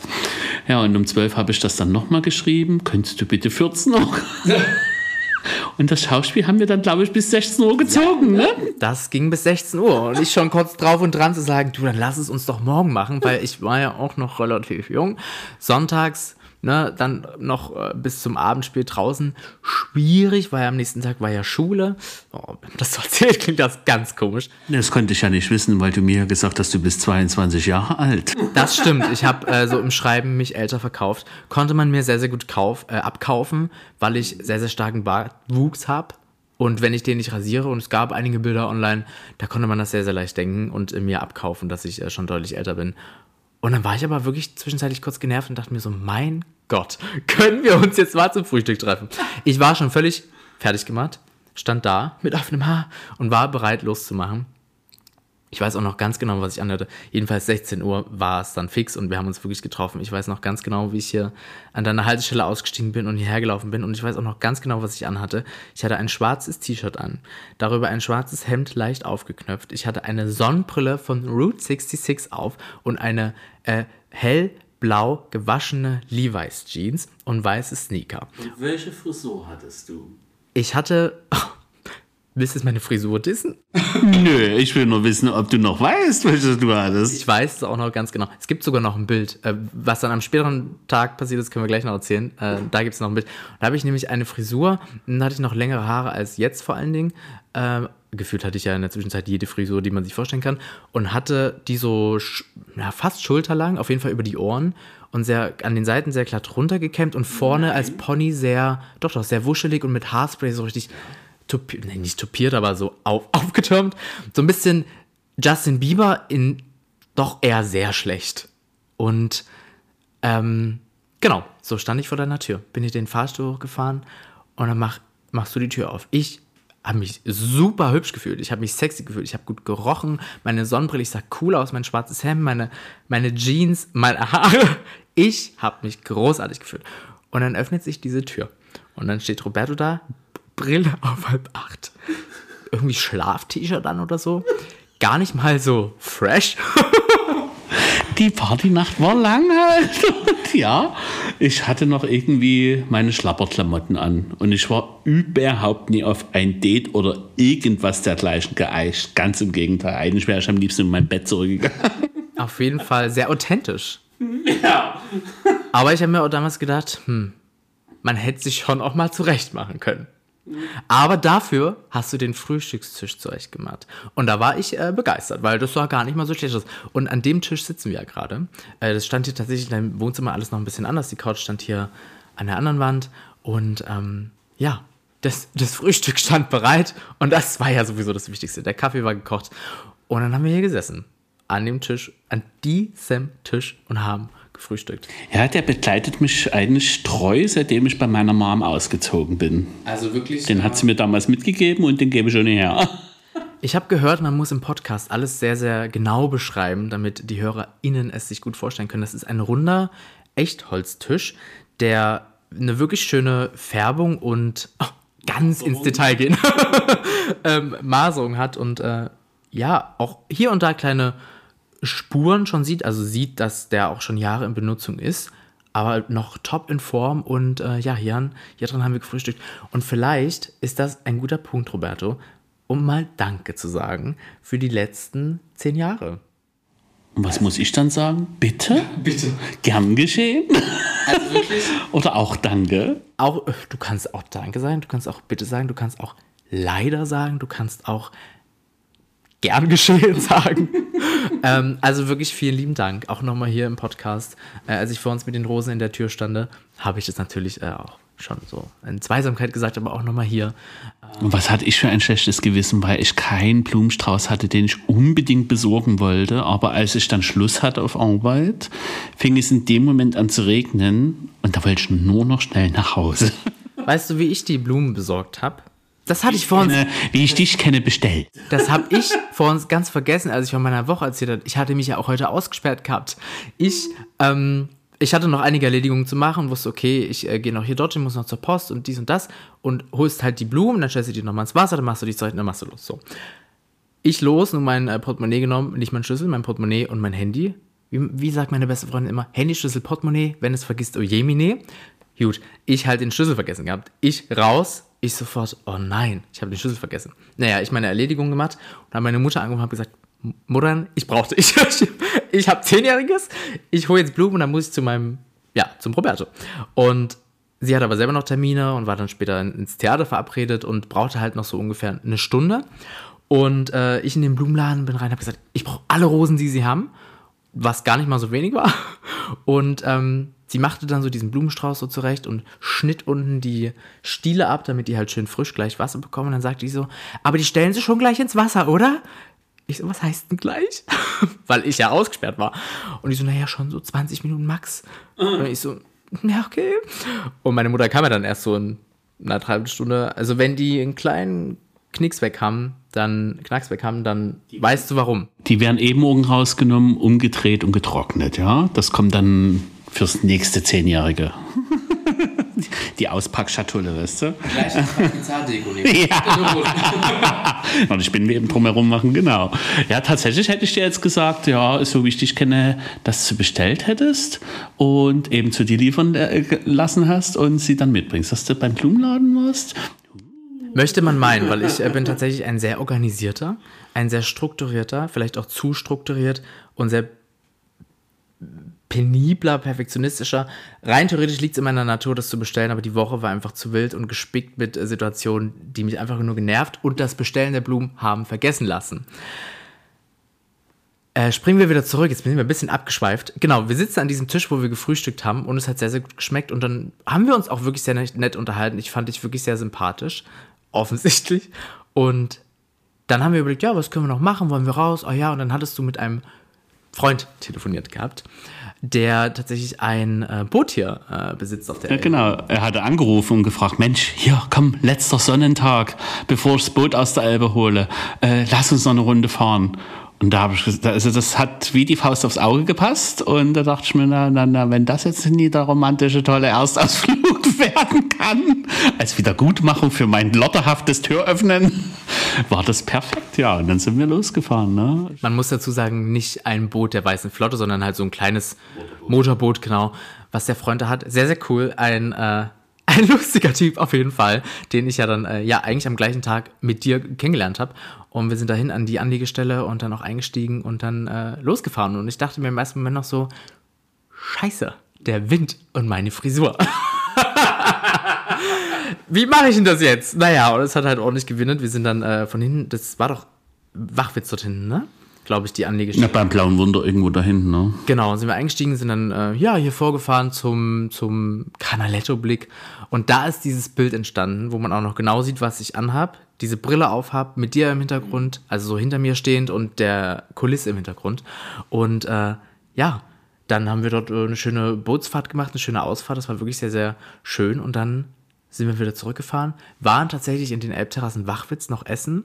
Ja, und um 12 habe ich das dann nochmal geschrieben, könntest du bitte 14 Uhr Und das Schauspiel haben wir dann, glaube ich, bis 16 Uhr gezogen, ja, ne? Das ging bis 16 Uhr. Und ich schon kurz drauf und dran zu sagen, du, dann lass es uns doch morgen machen, weil ich war ja auch noch relativ jung. Sonntags ne, dann noch äh, bis zum Abendspiel draußen. Schwierig, weil am nächsten Tag war ja Schule. Oh, das so erzählt, klingt das ganz komisch. Das konnte ich ja nicht wissen, weil du mir gesagt hast, du bist 22 Jahre alt. Das stimmt. Ich habe äh, so im Schreiben mich älter verkauft. Konnte man mir sehr, sehr gut kauf, äh, abkaufen, weil ich sehr, sehr starken Bartwuchs habe. Und wenn ich den nicht rasiere, und es gab einige Bilder online, da konnte man das sehr, sehr leicht denken und äh, mir abkaufen, dass ich äh, schon deutlich älter bin. Und dann war ich aber wirklich zwischenzeitlich kurz genervt und dachte mir so, mein Gott, können wir uns jetzt mal zum Frühstück treffen? Ich war schon völlig fertig gemacht, stand da mit offenem Haar und war bereit loszumachen. Ich weiß auch noch ganz genau, was ich anhatte. Jedenfalls 16 Uhr war es dann fix und wir haben uns wirklich getroffen. Ich weiß noch ganz genau, wie ich hier an deiner Haltestelle ausgestiegen bin und hierher gelaufen bin. Und ich weiß auch noch ganz genau, was ich anhatte. Ich hatte ein schwarzes T-Shirt an, darüber ein schwarzes Hemd leicht aufgeknöpft. Ich hatte eine Sonnenbrille von Route 66 auf und eine äh, hellblau gewaschene Levi's Jeans und weiße Sneaker. Und welche Frisur hattest du? Ich hatte. Willst du meine Frisur dissen? Nö, ich will nur wissen, ob du noch weißt, welche du hattest. Ich weiß es auch noch ganz genau. Es gibt sogar noch ein Bild. Äh, was dann am späteren Tag passiert ist, können wir gleich noch erzählen. Äh, da gibt es noch ein Bild. Da habe ich nämlich eine Frisur. Dann hatte ich noch längere Haare als jetzt vor allen Dingen. Äh, gefühlt hatte ich ja in der Zwischenzeit jede Frisur, die man sich vorstellen kann. Und hatte die so ja, fast schulterlang, auf jeden Fall über die Ohren. Und sehr an den Seiten sehr glatt runtergekämmt und vorne als Pony sehr, doch, doch, sehr wuschelig und mit Haarspray so richtig tupiert, nee, nicht tupiert, aber so auf, aufgetürmt. So ein bisschen Justin Bieber in doch eher sehr schlecht. Und ähm, genau, so stand ich vor deiner Tür. Bin ich den Fahrstuhl hochgefahren und dann mach, machst du die Tür auf. Ich habe mich super hübsch gefühlt. Ich habe mich sexy gefühlt. Ich habe gut gerochen. Meine Sonnenbrille, ich sah cool aus. Mein schwarzes Hemd, meine, meine Jeans, meine Haare. Ich habe mich großartig gefühlt. Und dann öffnet sich diese Tür. Und dann steht Roberto da, Brille auf halb acht. Irgendwie Schlaf-T-Shirt an oder so. Gar nicht mal so fresh. Die Partynacht war lang halt. Und ja, ich hatte noch irgendwie meine Schlapperklamotten an. Und ich war überhaupt nie auf ein Date oder irgendwas dergleichen geeicht. Ganz im Gegenteil. Eigentlich wäre ich am liebsten in mein Bett zurückgegangen. Auf jeden Fall sehr authentisch. Ja. Aber ich habe mir auch damals gedacht, hm, man hätte sich schon auch mal zurecht machen können. Aber dafür hast du den Frühstückstisch zurechtgemacht. Und da war ich äh, begeistert, weil das sah gar nicht mal so schlecht aus. Und an dem Tisch sitzen wir ja gerade. Äh, das stand hier tatsächlich in deinem Wohnzimmer alles noch ein bisschen anders. Die Couch stand hier an der anderen Wand. Und ähm, ja, das, das Frühstück stand bereit. Und das war ja sowieso das Wichtigste. Der Kaffee war gekocht. Und dann haben wir hier gesessen. An dem Tisch, an diesem Tisch und haben gefrühstückt. Ja, der begleitet mich eigentlich treu, seitdem ich bei meiner Mom ausgezogen bin. Also wirklich? Den hat sie mir damals mitgegeben und den gebe ich schon her. Ich habe gehört, man muss im Podcast alles sehr, sehr genau beschreiben, damit die HörerInnen es sich gut vorstellen können. Das ist ein runder Echtholztisch, der eine wirklich schöne Färbung und oh, ganz ins Detail gehen ähm, Maserung hat und äh, ja, auch hier und da kleine Spuren schon sieht, also sieht, dass der auch schon Jahre in Benutzung ist, aber noch top in Form und äh, ja, hier, hier drin haben wir gefrühstückt. Und vielleicht ist das ein guter Punkt, Roberto, um mal Danke zu sagen für die letzten zehn Jahre. Und was muss ich dann sagen? Bitte? Bitte. Gern geschehen? Also wirklich? Oder auch Danke? Auch, du kannst auch Danke sagen, du kannst auch Bitte sagen, du kannst auch Leider sagen, du kannst auch gern geschehen sagen. ähm, also wirklich vielen lieben Dank. Auch nochmal hier im Podcast. Äh, als ich vor uns mit den Rosen in der Tür stande, habe ich das natürlich äh, auch schon so in Zweisamkeit gesagt, aber auch nochmal hier. Und was hatte ich für ein schlechtes Gewissen, weil ich keinen Blumenstrauß hatte, den ich unbedingt besorgen wollte. Aber als ich dann Schluss hatte auf Arbeit, fing es in dem Moment an zu regnen und da wollte ich nur noch schnell nach Hause. Weißt du, wie ich die Blumen besorgt habe? Das hatte ich vor uns. Wie ich dich kenne, bestellt. Das habe ich vor uns ganz vergessen, als ich von meiner Woche erzählt habe. Ich hatte mich ja auch heute ausgesperrt gehabt. Ich, ähm, ich hatte noch einige Erledigungen zu machen und wusste, okay, ich äh, gehe noch hier dorthin, muss noch zur Post und dies und das und holst halt die Blumen, dann stellst du die nochmal ins Wasser, dann machst du die Zeit und dann machst du los. So. Ich los, nur mein äh, Portemonnaie genommen, nicht mein Schlüssel, mein Portemonnaie und mein Handy. Wie, wie sagt meine beste Freundin immer? Handy, Schlüssel, Portemonnaie, wenn es vergisst, oh jemine. Gut, ich halt den Schlüssel vergessen gehabt. Ich raus, ich sofort, oh nein, ich habe den Schlüssel vergessen. Naja, ich meine Erledigung gemacht und habe meine Mutter angerufen und habe gesagt, Mutter, ich brauchte, ich, ich habe Zehnjähriges, ich hole jetzt Blumen und dann muss ich zu meinem, ja, zum Roberto. Und sie hat aber selber noch Termine und war dann später ins Theater verabredet und brauchte halt noch so ungefähr eine Stunde. Und äh, ich in den Blumenladen bin rein und habe gesagt, ich brauche alle Rosen, die sie haben, was gar nicht mal so wenig war. Und ähm, sie machte dann so diesen Blumenstrauß so zurecht und schnitt unten die Stiele ab, damit die halt schön frisch gleich Wasser bekommen. Und dann sagte die so, aber die stellen sie schon gleich ins Wasser, oder? Ich so, was heißt denn gleich? Weil ich ja ausgesperrt war. Und ich so, naja, schon so 20 Minuten max. Und ich so, ja, okay. Und meine Mutter kam ja dann erst so in einer Dreiviertelstunde. Also wenn die einen kleinen Knicks weg haben, dann Knacks weg haben, dann weißt du warum. Die werden eben morgen rausgenommen, umgedreht und getrocknet, ja. Das kommt dann fürs nächste Zehnjährige. Die Auspackschatulle, weißt du? Gleich Zahldeko Ja. Und ich bin eben drumherum machen, genau. Ja, tatsächlich hätte ich dir jetzt gesagt, ja, so wie ich dich kenne, dass du bestellt hättest und eben zu dir liefern äh, lassen hast und sie dann mitbringst. Dass du beim Blumenladen warst, Möchte man meinen, weil ich äh, bin tatsächlich ein sehr organisierter, ein sehr strukturierter, vielleicht auch zu strukturiert und sehr penibler, perfektionistischer. Rein theoretisch liegt es in meiner Natur, das zu bestellen, aber die Woche war einfach zu wild und gespickt mit äh, Situationen, die mich einfach nur genervt und das Bestellen der Blumen haben vergessen lassen. Äh, springen wir wieder zurück, jetzt sind wir ein bisschen abgeschweift. Genau, wir sitzen an diesem Tisch, wo wir gefrühstückt haben und es hat sehr, sehr gut geschmeckt und dann haben wir uns auch wirklich sehr nett unterhalten. Ich fand dich wirklich sehr sympathisch, offensichtlich. Und dann haben wir überlegt, ja, was können wir noch machen? Wollen wir raus? Oh ja, und dann hattest du mit einem Freund telefoniert gehabt, der tatsächlich ein äh, Boot hier äh, besitzt auf der Ja, Elbe. genau. Er hatte angerufen und gefragt, Mensch, hier, komm, letzter Sonnentag, bevor ich das Boot aus der Elbe hole, äh, lass uns noch eine Runde fahren. Und da habe ich gesagt, also das hat wie die Faust aufs Auge gepasst. Und da dachte ich mir, na, na, na, wenn das jetzt nie der romantische, tolle Erstausflug werden kann, als Wiedergutmachung für mein lotterhaftes Türöffnen, war das perfekt, ja. Und dann sind wir losgefahren, ne? Man muss dazu sagen, nicht ein Boot der Weißen Flotte, sondern halt so ein kleines Motorboot, genau, was der Freund da hat. Sehr, sehr cool. Ein, äh, ein lustiger Typ auf jeden Fall, den ich ja dann äh, ja eigentlich am gleichen Tag mit dir kennengelernt habe. Und wir sind dahin an die Anliegestelle und dann auch eingestiegen und dann äh, losgefahren. Und ich dachte mir im ersten Moment noch so, scheiße, der Wind und meine Frisur. Wie mache ich denn das jetzt? Naja, und es hat halt ordentlich gewinnt. Wir sind dann äh, von hinten, das war doch Wachwitz dort hinten, ne? Glaube ich, die Anlegestelle. Na, beim Blauen Wunder irgendwo da hinten, ne? Genau, sind wir eingestiegen, sind dann äh, ja hier vorgefahren zum, zum Canaletto-Blick. Und da ist dieses Bild entstanden, wo man auch noch genau sieht, was ich anhab, diese Brille aufhab, mit dir im Hintergrund, also so hinter mir stehend und der Kulisse im Hintergrund. Und äh, ja, dann haben wir dort äh, eine schöne Bootsfahrt gemacht, eine schöne Ausfahrt. Das war wirklich sehr, sehr schön. Und dann sind wir wieder zurückgefahren, waren tatsächlich in den Elbterrassen Wachwitz noch essen.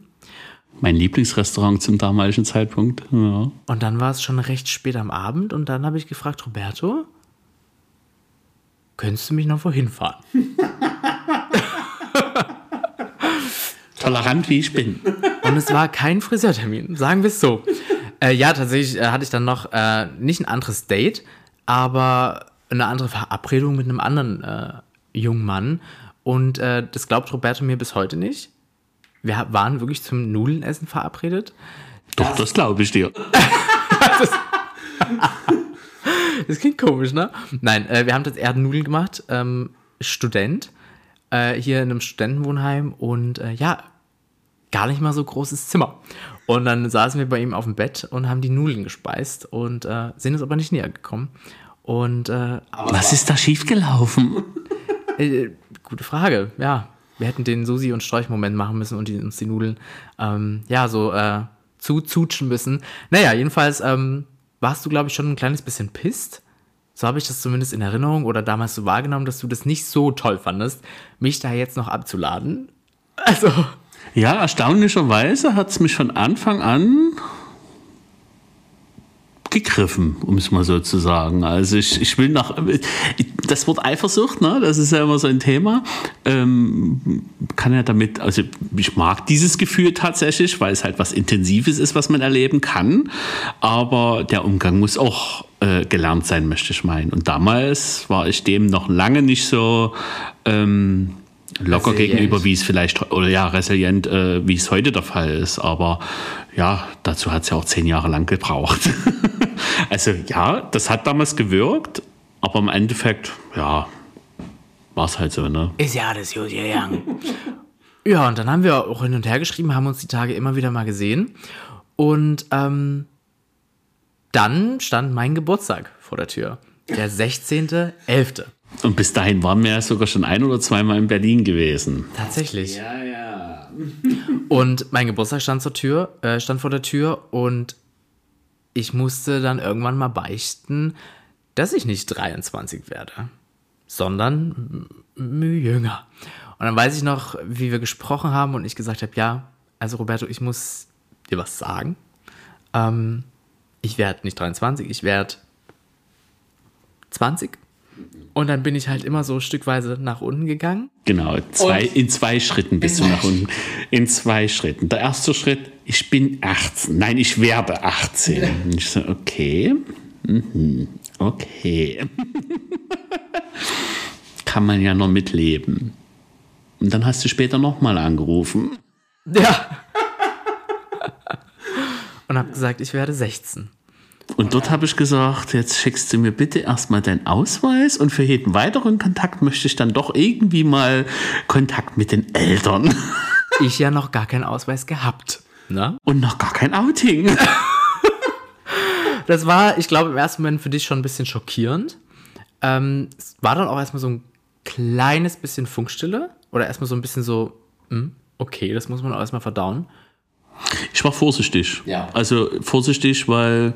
Mein Lieblingsrestaurant zum damaligen Zeitpunkt. Ja. Und dann war es schon recht spät am Abend und dann habe ich gefragt, Roberto, könntest du mich noch wohin fahren? Tolerant wie ich bin. Und es war kein Friseurtermin, sagen wir es so. Äh, ja, tatsächlich äh, hatte ich dann noch äh, nicht ein anderes Date, aber eine andere Verabredung mit einem anderen äh, jungen Mann. Und äh, das glaubt Roberto mir bis heute nicht. Wir waren wirklich zum Nudelenessen verabredet. Doch, das glaube ich dir. Das klingt komisch, ne? Nein, wir haben das, er hat Nudeln gemacht, ähm, Student, äh, hier in einem Studentenwohnheim und äh, ja, gar nicht mal so großes Zimmer. Und dann saßen wir bei ihm auf dem Bett und haben die Nudeln gespeist und äh, sind uns aber nicht näher gekommen. Und äh, Was ist da schiefgelaufen? äh, gute Frage, ja. Wir hätten den Susi- und Sträuch-Moment machen müssen und die, uns die Nudeln, ähm, ja, so äh, zuzutschen müssen. Naja, jedenfalls ähm, warst du, glaube ich, schon ein kleines bisschen pisst. So habe ich das zumindest in Erinnerung oder damals so wahrgenommen, dass du das nicht so toll fandest, mich da jetzt noch abzuladen. Also, Ja, erstaunlicherweise hat es mich von Anfang an gegriffen, um es mal so zu sagen. Also ich, ich will nach das Wort Eifersucht, ne, das ist ja immer so ein Thema. Ähm, kann ja damit, also ich mag dieses Gefühl tatsächlich, weil es halt was Intensives ist, was man erleben kann. Aber der Umgang muss auch äh, gelernt sein, möchte ich meinen. Und damals war ich dem noch lange nicht so ähm, locker Resilient. gegenüber, wie es vielleicht, oder ja, resilient, äh, wie es heute der Fall ist. Aber ja, dazu hat es ja auch zehn Jahre lang gebraucht. also ja, das hat damals gewirkt, aber im Endeffekt, ja, war es halt so, ne? ist ja alles gut gegangen. ja, und dann haben wir auch hin und her geschrieben, haben uns die Tage immer wieder mal gesehen. Und ähm, dann stand mein Geburtstag vor der Tür. Der 16.11. Und bis dahin waren wir ja sogar schon ein oder zweimal in Berlin gewesen. Tatsächlich. Ja, ja. Und mein Geburtstag stand zur Tür, äh, stand vor der Tür und ich musste dann irgendwann mal beichten, dass ich nicht 23 werde, sondern jünger. Und dann weiß ich noch, wie wir gesprochen haben und ich gesagt habe, ja, also Roberto, ich muss dir was sagen. Ähm, ich werde nicht 23, ich werde 20. Und dann bin ich halt immer so stückweise nach unten gegangen. Genau, zwei, in zwei Schritten bist du nach unten. In zwei Schritten. Der erste Schritt, ich bin 18. Nein, ich werde 18. Und ich so, okay. Mhm. Okay. Kann man ja noch mitleben. Und dann hast du später nochmal angerufen. Ja. Und habe gesagt, ich werde 16. Und dort habe ich gesagt, jetzt schickst du mir bitte erstmal deinen Ausweis und für jeden weiteren Kontakt möchte ich dann doch irgendwie mal Kontakt mit den Eltern. Ich ja noch gar keinen Ausweis gehabt. Ne? Und noch gar kein Outing. Das war, ich glaube, im ersten Moment für dich schon ein bisschen schockierend. Ähm, es war dann auch erstmal so ein kleines bisschen Funkstille. Oder erstmal so ein bisschen so, hm, okay, das muss man auch erstmal verdauen. Ich war vorsichtig. Ja. Also vorsichtig, weil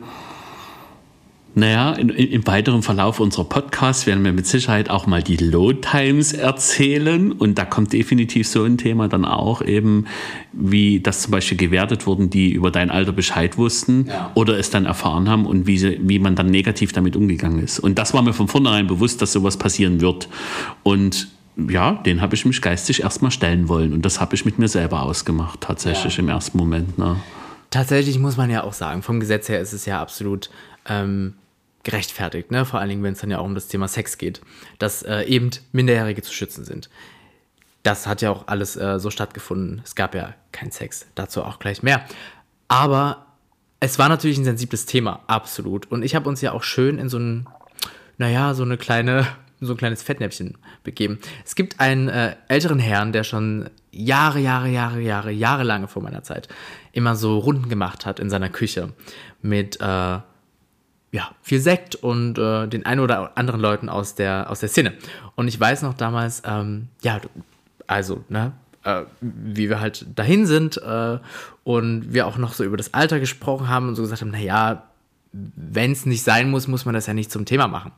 naja, in, in, im weiteren Verlauf unserer Podcasts werden wir mit Sicherheit auch mal die Load Times erzählen. Und da kommt definitiv so ein Thema dann auch eben, wie das zum Beispiel gewertet wurden, die über dein Alter Bescheid wussten Ja. oder es dann erfahren haben und wie, sie, wie man dann negativ damit umgegangen ist. Und das war mir von vornherein bewusst, dass sowas passieren wird. Und ja, den habe ich mich geistig erstmal stellen wollen. Und das habe ich mit mir selber ausgemacht, tatsächlich Ja. im ersten Moment. Ne? Tatsächlich muss man ja auch sagen, vom Gesetz her ist es ja absolut ähm, gerechtfertigt, ne? vor allen Dingen, wenn es dann ja auch um das Thema Sex geht, dass äh, eben Minderjährige zu schützen sind. Das hat ja auch alles äh, so stattgefunden. Es gab ja keinen Sex, dazu auch gleich mehr. Aber es war natürlich ein sensibles Thema, absolut. Und ich habe uns ja auch schön in so ein, naja, so eine kleine, so ein kleines Fettnäpfchen begeben. Es gibt einen äh, älteren Herrn, der schon Jahre, Jahre, Jahre, Jahre, Jahre lange vor meiner Zeit immer so Runden gemacht hat in seiner Küche mit äh, ja, viel Sekt und äh, den ein oder anderen Leuten aus der, aus der Szene. Und ich weiß noch damals, ähm, ja, also, ne, äh, wie wir halt dahin sind äh, und wir auch noch so über das Alter gesprochen haben und so gesagt haben, naja, wenn es nicht sein muss, muss man das ja nicht zum Thema machen.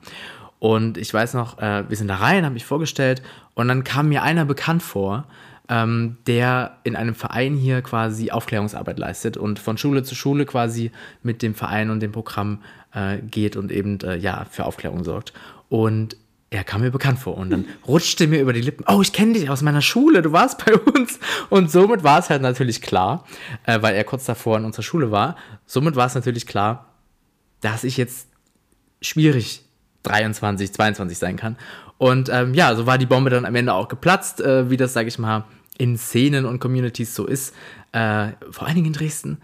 Und ich weiß noch, äh, wir sind da rein, haben mich vorgestellt und dann kam mir einer bekannt vor, ähm, der in einem Verein hier quasi Aufklärungsarbeit leistet und von Schule zu Schule quasi mit dem Verein und dem Programm äh, geht und eben äh, ja für Aufklärung sorgt. Und er kam mir bekannt vor und dann rutschte mir über die Lippen, oh, ich kenne dich aus meiner Schule, du warst bei uns. Und somit war es halt natürlich klar, äh, weil er kurz davor in unserer Schule war, somit war es natürlich klar, dass ich jetzt schwierig 23, 22 sein kann. Und ähm, ja, so war die Bombe dann am Ende auch geplatzt, äh, wie das, sage ich mal, in Szenen und Communities so ist. Äh, vor allen Dingen in Dresden.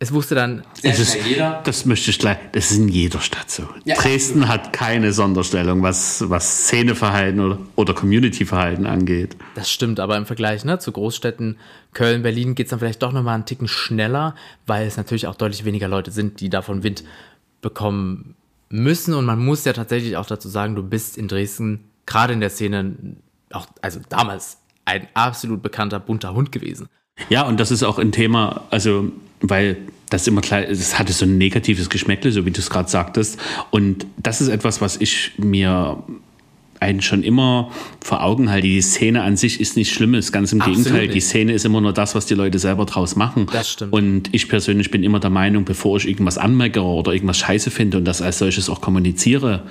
Es wusste dann Es ist, jeder. das möchte ich gleich, das ist in jeder Stadt so. Ja. Dresden hat keine Sonderstellung, was, was Szeneverhalten oder, oder Communityverhalten angeht. Das stimmt, aber im Vergleich ne, zu Großstädten Köln, Berlin geht es dann vielleicht doch nochmal einen Ticken schneller, weil es natürlich auch deutlich weniger Leute sind, die davon Wind bekommen müssen. Und man muss ja tatsächlich auch dazu sagen, du bist in Dresden, gerade in der Szene, auch, also damals, ein absolut bekannter bunter Hund gewesen. Ja, und das ist auch ein Thema, also, weil das immer klar, es hatte so ein negatives Geschmäckle, so wie du es gerade sagtest. Und das ist etwas, was ich mir einen schon immer vor Augen halte. Die Szene an sich ist nichts Schlimmes, ganz im Absolut Gegenteil. Die nicht. Szene ist immer nur das, was die Leute selber draus machen. Das stimmt. Und ich persönlich bin immer der Meinung, bevor ich irgendwas anmeckere oder irgendwas scheiße finde und das als solches auch kommuniziere,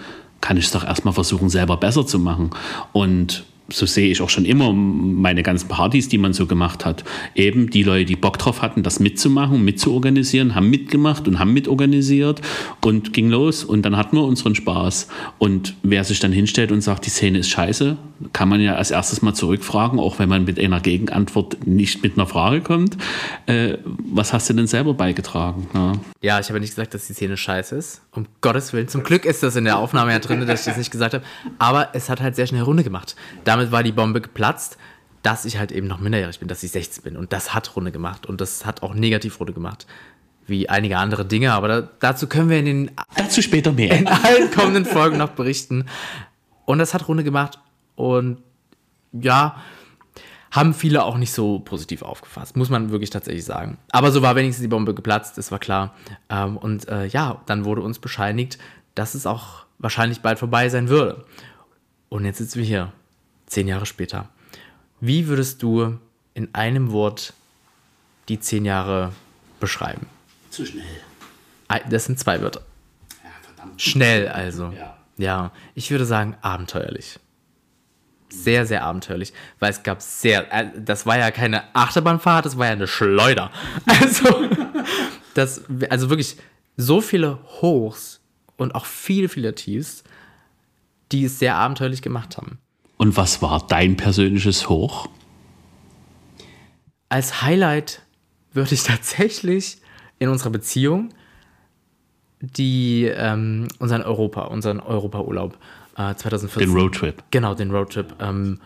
kann ich es doch erstmal versuchen, selber besser zu machen. Und so sehe ich auch schon immer meine ganzen Partys, die man so gemacht hat. Eben die Leute, die Bock drauf hatten, das mitzumachen, mitzuorganisieren, haben mitgemacht und haben mitorganisiert und ging los und dann hatten wir unseren Spaß. Und wer sich dann hinstellt und sagt, die Szene ist scheiße, kann man ja als erstes mal zurückfragen, auch wenn man mit einer Gegenantwort nicht mit einer Frage kommt. Äh, was hast du denn selber beigetragen? Ja. Ja, ich habe nicht gesagt, dass die Szene scheiße ist. Um Gottes Willen. Zum Glück ist das in der Aufnahme ja drin, dass ich das nicht gesagt habe. Aber es hat halt sehr schnell Runde gemacht. Damit war die Bombe geplatzt, dass ich halt eben noch minderjährig bin, dass ich 16 bin. Und das hat Runde gemacht. Und das hat auch negativ Runde gemacht. Wie einige andere Dinge. Aber da, dazu können wir in den Dazu später mehr. in allen kommenden Folgen noch berichten. Und das hat Runde gemacht. Und ja, haben viele auch nicht so positiv aufgefasst, muss man wirklich tatsächlich sagen. Aber so war wenigstens die Bombe geplatzt, das war klar. Ähm, und äh, ja, dann wurde uns bescheinigt, dass es auch wahrscheinlich bald vorbei sein würde. Und jetzt sitzen wir hier, zehn Jahre später. Wie würdest du in einem Wort die zehn Jahre beschreiben? Zu schnell. Das sind zwei Wörter. Ja, verdammt. Schnell also. Ja. Ja, ich würde sagen abenteuerlich. Sehr, sehr abenteuerlich, weil es gab sehr, äh, das war ja keine Achterbahnfahrt, das war ja eine Schleuder. Also, das, also wirklich so viele Hochs und auch viele, viele Tiefs, die es sehr abenteuerlich gemacht haben. Und was war dein persönliches Hoch? Als Highlight würde ich tatsächlich in unserer Beziehung die ähm, unseren Europa, unseren Europa-Urlaub äh, 2014. Den Roadtrip. Genau, den Roadtrip ähm,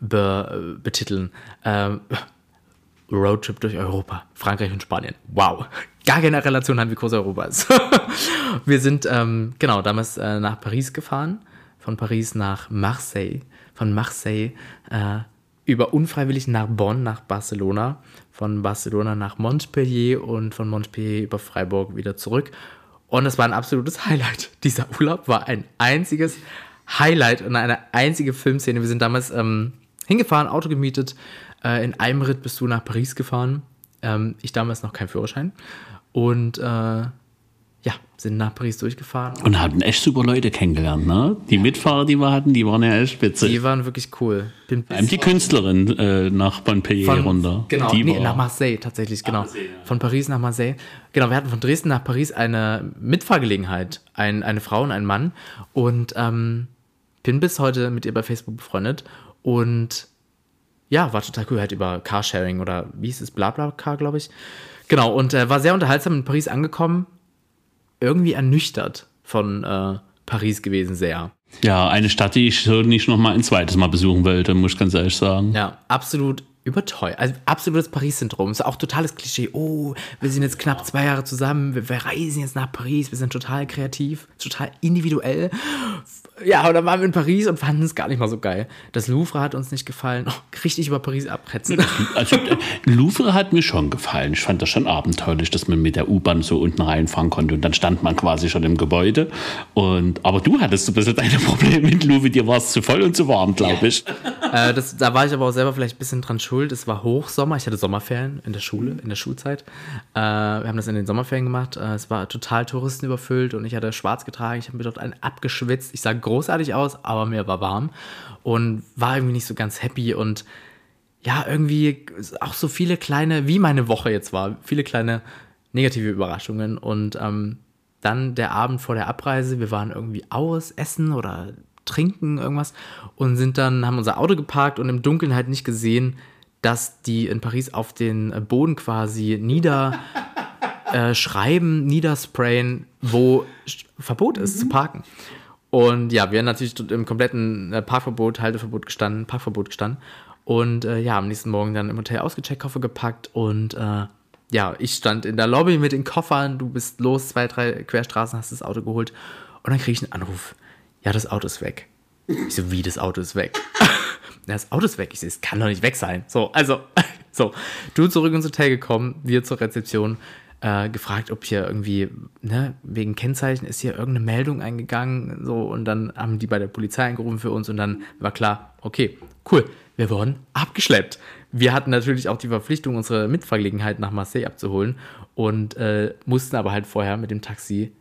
be, betiteln. Ähm, Roadtrip durch Europa, Frankreich und Spanien. Wow, gar keine Relation haben, wie groß Europa ist. wir sind ähm, genau damals äh, nach Paris gefahren, von Paris nach Marseille, von Marseille äh, über unfreiwillig nach Bonn, nach Barcelona, von Barcelona nach Montpellier und von Montpellier über Freiburg wieder zurück. Und es war ein absolutes Highlight. Dieser Urlaub war ein einziges Highlight und eine einzige Filmszene. Wir sind damals ähm, hingefahren, Auto gemietet. Äh, in einem Ritt bist du nach Paris gefahren. Ähm, ich damals noch keinen Führerschein. Und äh, ja, sind nach Paris durchgefahren. Und hatten echt super Leute kennengelernt, ne? Die Mitfahrer, die wir hatten, die waren ja echt spitze. Die waren wirklich cool. Bin Vor allem die Künstlerin äh, nach Montpellier von, runter. Genau, die nee, nach Marseille tatsächlich, genau. Marseille, ja. Von Paris nach Marseille. Genau, wir hatten von Dresden nach Paris eine Mitfahrgelegenheit. Ein, eine Frau und ein Mann. Und ähm, bin bis heute mit ihr bei Facebook befreundet. Und ja, war total cool. Halt über Carsharing oder wie hieß es? Blablacar, glaube ich. Genau, und äh, war sehr unterhaltsam in Paris angekommen. Irgendwie ernüchtert von äh, Paris gewesen, sehr. Ja, eine Stadt, die ich nicht noch mal ein zweites Mal besuchen wollte, muss ich ganz ehrlich sagen. Ja, absolut überteuert. Also absolutes Paris-Syndrom. Ist auch totales Klischee. Oh, wir sind jetzt knapp zwei Jahre zusammen, wir, wir reisen jetzt nach Paris, wir sind total kreativ, total individuell. Ja, und dann waren wir in Paris und fanden es gar nicht mal so geil. Das Louvre hat uns nicht gefallen. Oh, richtig über Paris abretzen. Also Louvre hat mir schon gefallen. Ich fand das schon abenteuerlich, dass man mit der U-Bahn so unten reinfahren konnte und dann stand man quasi schon im Gebäude. Und, aber du hattest so ein bisschen deine Probleme mit Louvre. Dir war es zu voll und zu warm, glaube ich. äh, das, da war ich aber auch selber vielleicht ein bisschen dran schuld. Es war Hochsommer. Ich hatte Sommerferien in der Schule, in der Schulzeit. Äh, wir haben das in den Sommerferien gemacht. Äh, es war total touristenüberfüllt und ich hatte schwarz getragen. Ich habe mir dort einen abgeschwitzt. Ich sah großartig aus, aber mir war warm und war irgendwie nicht so ganz happy und ja, irgendwie auch so viele kleine, wie meine Woche jetzt war, viele kleine negative Überraschungen und ähm, dann der Abend vor der Abreise, wir waren irgendwie aus, essen oder trinken, irgendwas und sind dann, haben unser Auto geparkt und im Dunkeln halt nicht gesehen, dass die in Paris auf den Boden quasi nieder äh, schreiben, niedersprayen, wo Verbot ist mhm. zu parken. Und ja, wir haben natürlich im kompletten äh, Parkverbot, Halteverbot gestanden, Parkverbot gestanden. Und äh, ja, am nächsten Morgen dann im Hotel ausgecheckt, Koffer gepackt und äh, ja, ich stand in der Lobby mit den Koffern, du bist los, zwei, drei Querstraßen, hast das Auto geholt und dann kriege ich einen Anruf. Ja, das Auto ist weg. Ich so, wie, das Auto ist weg? Das Auto ist weg. Ich so, es kann doch nicht weg sein. So, also, so, du zurück ins Hotel gekommen, wir zur Rezeption äh, gefragt, ob hier irgendwie, ne, wegen Kennzeichen ist hier irgendeine Meldung eingegangen, so, und dann haben die bei der Polizei angerufen für uns und dann war klar, okay, cool, wir wurden abgeschleppt. Wir hatten natürlich auch die Verpflichtung, unsere Mitfahrgelegenheit nach Marseille abzuholen und äh, mussten aber halt vorher mit dem Taxi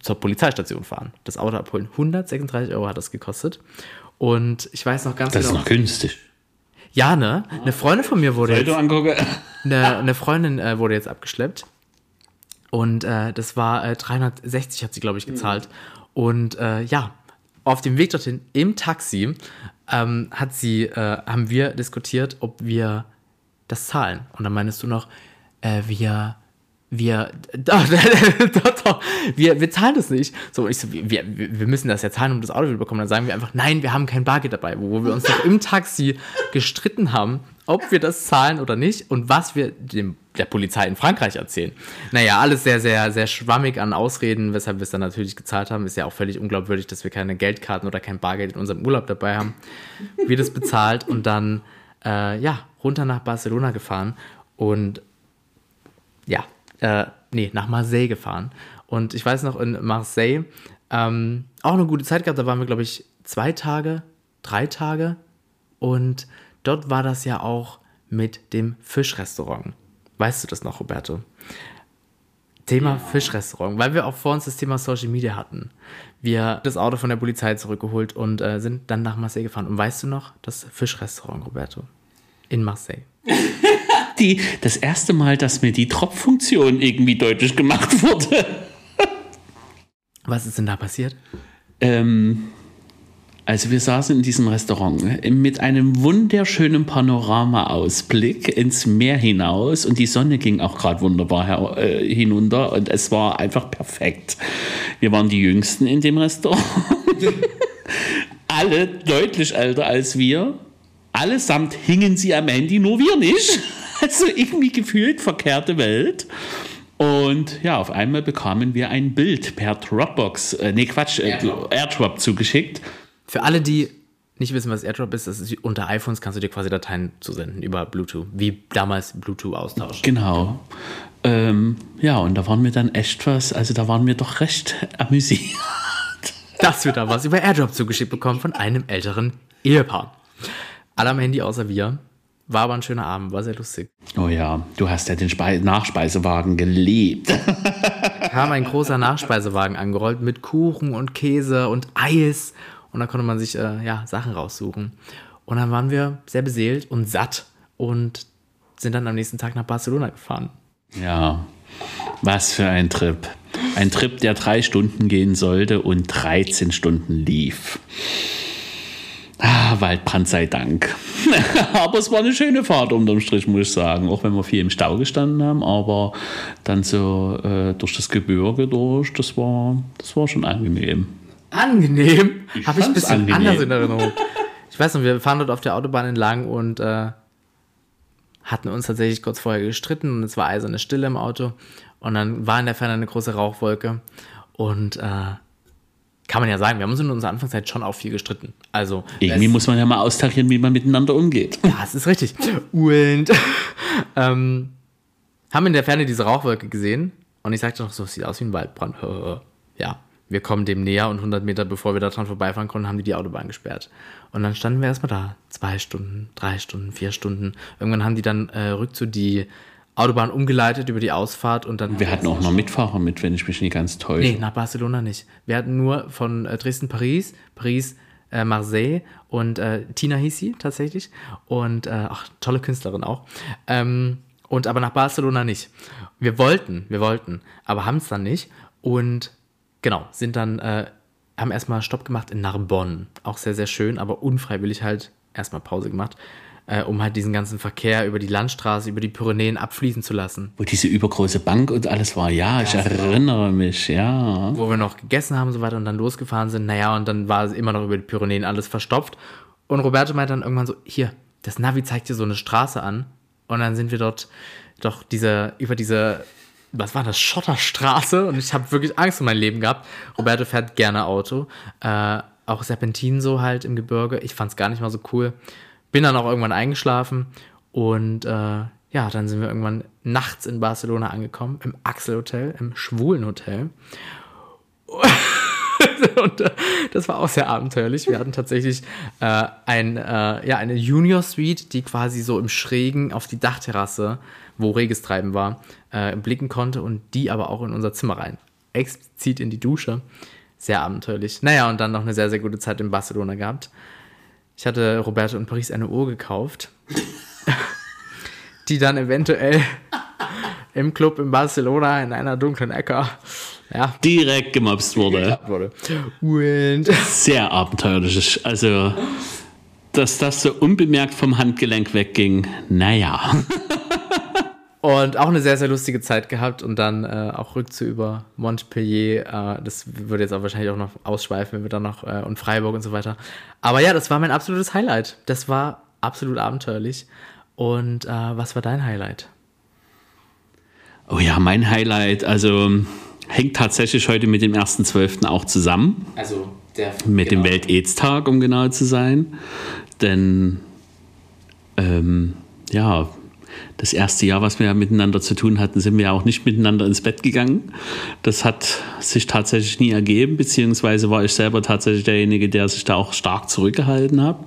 zur Polizeistation fahren, das Auto abholen. 136 Euro hat das gekostet. Und ich weiß noch ganz das genau. Das ist noch günstig. Ja, ne? Eine Freundin von mir wurde jetzt. Angucke. Eine, eine Freundin äh, wurde jetzt abgeschleppt. Und äh, das war äh, 360 hat sie, glaube ich, gezahlt. Mhm. Und äh, ja, auf dem Weg dorthin im Taxi ähm, hat sie, äh, haben wir diskutiert, ob wir das zahlen. Und dann meinst du noch, äh, wir wir, wir, wir zahlen das nicht. So, ich so, wir, wir müssen das ja zahlen, um das Auto zu bekommen. Dann sagen wir einfach, nein, wir haben kein Bargeld dabei, wo wir uns doch im Taxi gestritten haben, ob wir das zahlen oder nicht und was wir dem, der Polizei in Frankreich erzählen. Naja, alles sehr, sehr, sehr schwammig an Ausreden, weshalb wir es dann natürlich gezahlt haben. Ist ja auch völlig unglaubwürdig, dass wir keine Geldkarten oder kein Bargeld in unserem Urlaub dabei haben. Wir das bezahlt und dann, äh, ja, runter nach Barcelona gefahren und ja, äh, nee, nach Marseille gefahren. Und ich weiß noch, in Marseille ähm, auch eine gute Zeit gehabt. Da waren wir, glaube ich, zwei Tage, drei Tage. Und dort war das ja auch mit dem Fischrestaurant. Weißt du das noch, Roberto? Thema Fischrestaurant, weil wir auch vor uns das Thema Social Media hatten. Wir das Auto von der Polizei zurückgeholt und äh, sind dann nach Marseille gefahren. Und weißt du noch, das Fischrestaurant, Roberto? In Marseille. Die, das erste Mal, dass mir die Tropffunktion irgendwie deutlich gemacht wurde. Was ist denn da passiert? Ähm, also wir saßen in diesem Restaurant ne, mit einem wunderschönen Panoramaausblick ins Meer hinaus und die Sonne ging auch gerade wunderbar äh, hinunter und es war einfach perfekt. Wir waren die Jüngsten in dem Restaurant. Alle deutlich älter als wir. Allesamt hingen sie am Handy, nur wir nicht. Also irgendwie gefühlt verkehrte Welt. Und ja, auf einmal bekamen wir ein Bild per Dropbox, äh, nee Quatsch, äh, Airdrop zugeschickt für alle, die nicht wissen, was AirDrop ist, das ist unter iPhones kannst du dir quasi Dateien zusenden über Bluetooth, wie damals Bluetooth austauschen. Genau. Ähm, ja, und da waren wir dann echt was, also da waren wir doch recht amüsiert. Dass wir da was über AirDrop zugeschickt bekommen von einem älteren Ehepaar. Alle am Handy außer wir. War aber ein schöner Abend, war sehr lustig. Oh ja, du hast ja den Spe Nachspeisewagen gelebt. kam ein großer Nachspeisewagen angerollt mit Kuchen und Käse und Eis und da konnte man sich äh, ja, Sachen raussuchen. Und dann waren wir sehr beseelt und satt und sind dann am nächsten Tag nach Barcelona gefahren. Ja, was für ein Trip. Ein Trip, der drei Stunden gehen sollte und 13 Stunden lief. Ah, Waldbrand sei Dank. aber es war eine schöne Fahrt unterm Strich, muss ich sagen. Auch wenn wir viel im Stau gestanden haben, aber dann so äh, durch das Gebirge durch, das war, das war schon angenehm angenehm. Habe ich ein bisschen angenehm. anders in Erinnerung. Ich weiß noch, wir fahren dort auf der Autobahn entlang und äh, hatten uns tatsächlich kurz vorher gestritten und es war eiserne Stille im Auto. Und dann war in der Ferne eine große Rauchwolke. Und äh, kann man ja sagen, wir haben uns in unserer Anfangszeit schon auch viel gestritten. Also irgendwie muss man ja mal austarieren, wie man miteinander umgeht. Ja, das ist richtig. Und ähm, haben in der Ferne diese Rauchwolke gesehen und ich sagte noch so, es sieht aus wie ein Waldbrand. ja, wir kommen dem näher und 100 Meter bevor wir daran vorbeifahren konnten, haben die die Autobahn gesperrt. Und dann standen wir erstmal da. Zwei Stunden, drei Stunden, vier Stunden. Irgendwann haben die dann äh, rückzu die Autobahn umgeleitet über die Ausfahrt und dann. Wir hatten auch noch Mitfahrer mit, wenn ich mich nicht ganz täusche. Nee, nach Barcelona nicht. Wir hatten nur von äh, Dresden, Paris, Paris, äh, Marseille und äh, Tina hieß sie tatsächlich. Und, äh, ach, tolle Künstlerin auch. Ähm, und aber nach Barcelona nicht. Wir wollten, wir wollten, aber haben es dann nicht. Und genau, sind dann, äh, haben erstmal Stopp gemacht in Narbonne. Auch sehr, sehr schön, aber unfreiwillig halt erstmal Pause gemacht, äh, um halt diesen ganzen Verkehr über die Landstraße, über die Pyrenäen abfließen zu lassen. Wo diese übergroße Bank und alles war, ja, ich erinnere genau. mich, ja. Wo wir noch gegessen haben und so weiter und dann losgefahren sind, naja, und dann war es immer noch über die Pyrenäen alles verstopft. Und Roberto meinte dann irgendwann so, hier, das Navi zeigt dir so eine Straße an. Und dann sind wir dort doch diese, über diese was war das, Schotterstraße und ich habe wirklich Angst um mein Leben gehabt. Roberto fährt gerne Auto, äh, auch Serpentin so halt im Gebirge. Ich fand es gar nicht mal so cool. Bin dann auch irgendwann eingeschlafen und äh, ja, dann sind wir irgendwann nachts in Barcelona angekommen, im Axel Hotel, im schwulen Hotel. und äh, das war auch sehr abenteuerlich. Wir hatten tatsächlich äh, ein, äh, ja, eine Junior Suite, die quasi so im Schrägen auf die Dachterrasse, wo reges Treiben war, äh, blicken konnte und die aber auch in unser Zimmer rein. Explizit in die Dusche. Sehr abenteuerlich. Naja, und dann noch eine sehr, sehr gute Zeit in Barcelona gehabt. Ich hatte Roberto in Paris eine Uhr gekauft, die dann eventuell im Club in Barcelona in einer dunklen Ecke ja. direkt gemobst wurde. wurde. Und Sehr abenteuerlich. Also, dass das so unbemerkt vom Handgelenk wegging, naja. Und auch eine sehr, sehr lustige Zeit gehabt und dann äh, auch rückzu über Montpellier. Äh, das würde jetzt auch wahrscheinlich auch noch ausschweifen, wenn wir dann noch äh, und Freiburg und so weiter. Aber ja, das war mein absolutes Highlight. Das war absolut abenteuerlich. Und äh, was war dein Highlight? Oh ja, mein Highlight, also hängt tatsächlich heute mit dem 1.12. auch zusammen. Also der, mit genau. dem Welt-Aids-Tag, um genau zu sein. Denn ähm, ja, das erste Jahr, was wir miteinander zu tun hatten, sind wir auch nicht miteinander ins Bett gegangen. Das hat sich tatsächlich nie ergeben, beziehungsweise war ich selber tatsächlich derjenige, der sich da auch stark zurückgehalten hat,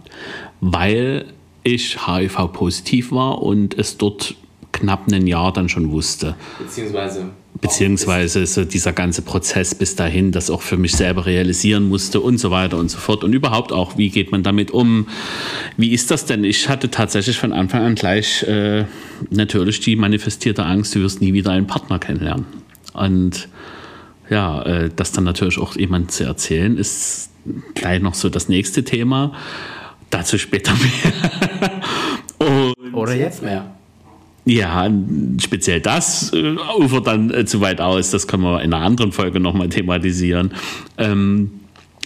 weil ich HIV-positiv war und es dort knapp einem Jahr dann schon wusste. Beziehungsweise. Beziehungsweise so dieser ganze Prozess bis dahin, das auch für mich selber realisieren musste und so weiter und so fort. Und überhaupt auch, wie geht man damit um? Wie ist das denn? Ich hatte tatsächlich von Anfang an gleich äh, natürlich die manifestierte Angst, du wirst nie wieder einen Partner kennenlernen. Und ja, äh, das dann natürlich auch jemand zu erzählen, ist gleich noch so das nächste Thema. Dazu später mehr. Oder jetzt mehr. Ja, speziell das äh, ufert dann äh, zu weit aus. Das können wir in einer anderen Folge nochmal thematisieren. Ähm,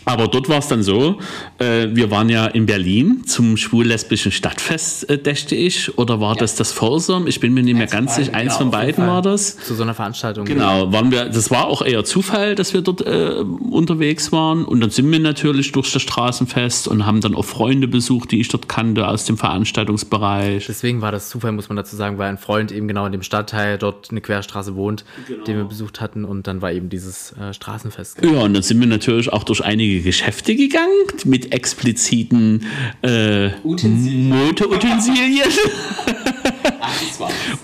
aber dort war es dann so, äh, wir waren ja in Berlin zum schwul-lesbischen Stadtfest, äh, dächte ich. Oder war ja. das das Folsom? Ich bin mir nicht mehr eins ganz sicher. Eins von beiden war das. Zu so einer Veranstaltung. Genau, waren wir, das war auch eher Zufall, dass wir dort äh, unterwegs waren. Und dann sind wir natürlich durch das Straßenfest und haben dann auch Freunde besucht, die ich dort kannte aus dem Veranstaltungsbereich. Deswegen war das Zufall, muss man dazu sagen, weil ein Freund eben genau in dem Stadtteil dort eine Querstraße wohnt, genau. den wir besucht hatten. Und dann war eben dieses äh, Straßenfest. Ja, und dann sind wir natürlich auch durch einige Geschäfte gegangen mit expliziten äh, Moteutensilien.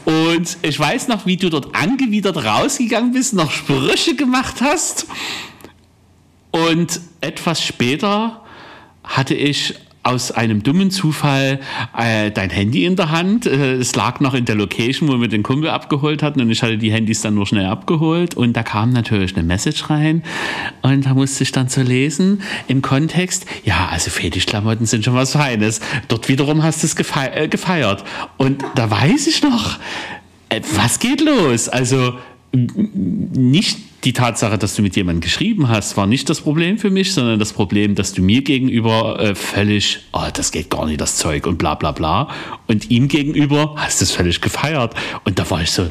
Und ich weiß noch, wie du dort angewidert rausgegangen bist, noch Sprüche gemacht hast. Und etwas später hatte ich aus einem dummen Zufall äh, dein Handy in der Hand. Äh, es lag noch in der Location, wo wir den Kumpel abgeholt hatten und ich hatte die Handys dann nur schnell abgeholt und da kam natürlich eine Message rein und da musste ich dann zu lesen im Kontext, ja, also Fetischklamotten sind schon was Feines. Dort wiederum hast du es äh, gefeiert. Und da weiß ich noch, äh, was geht los? Also nicht die Tatsache, dass du mit jemandem geschrieben hast, war nicht das Problem für mich, sondern das Problem, dass du mir gegenüber äh, völlig, oh, das geht gar nicht, das Zeug und bla bla bla. Und ihm gegenüber hast du es völlig gefeiert. Und da war ich so,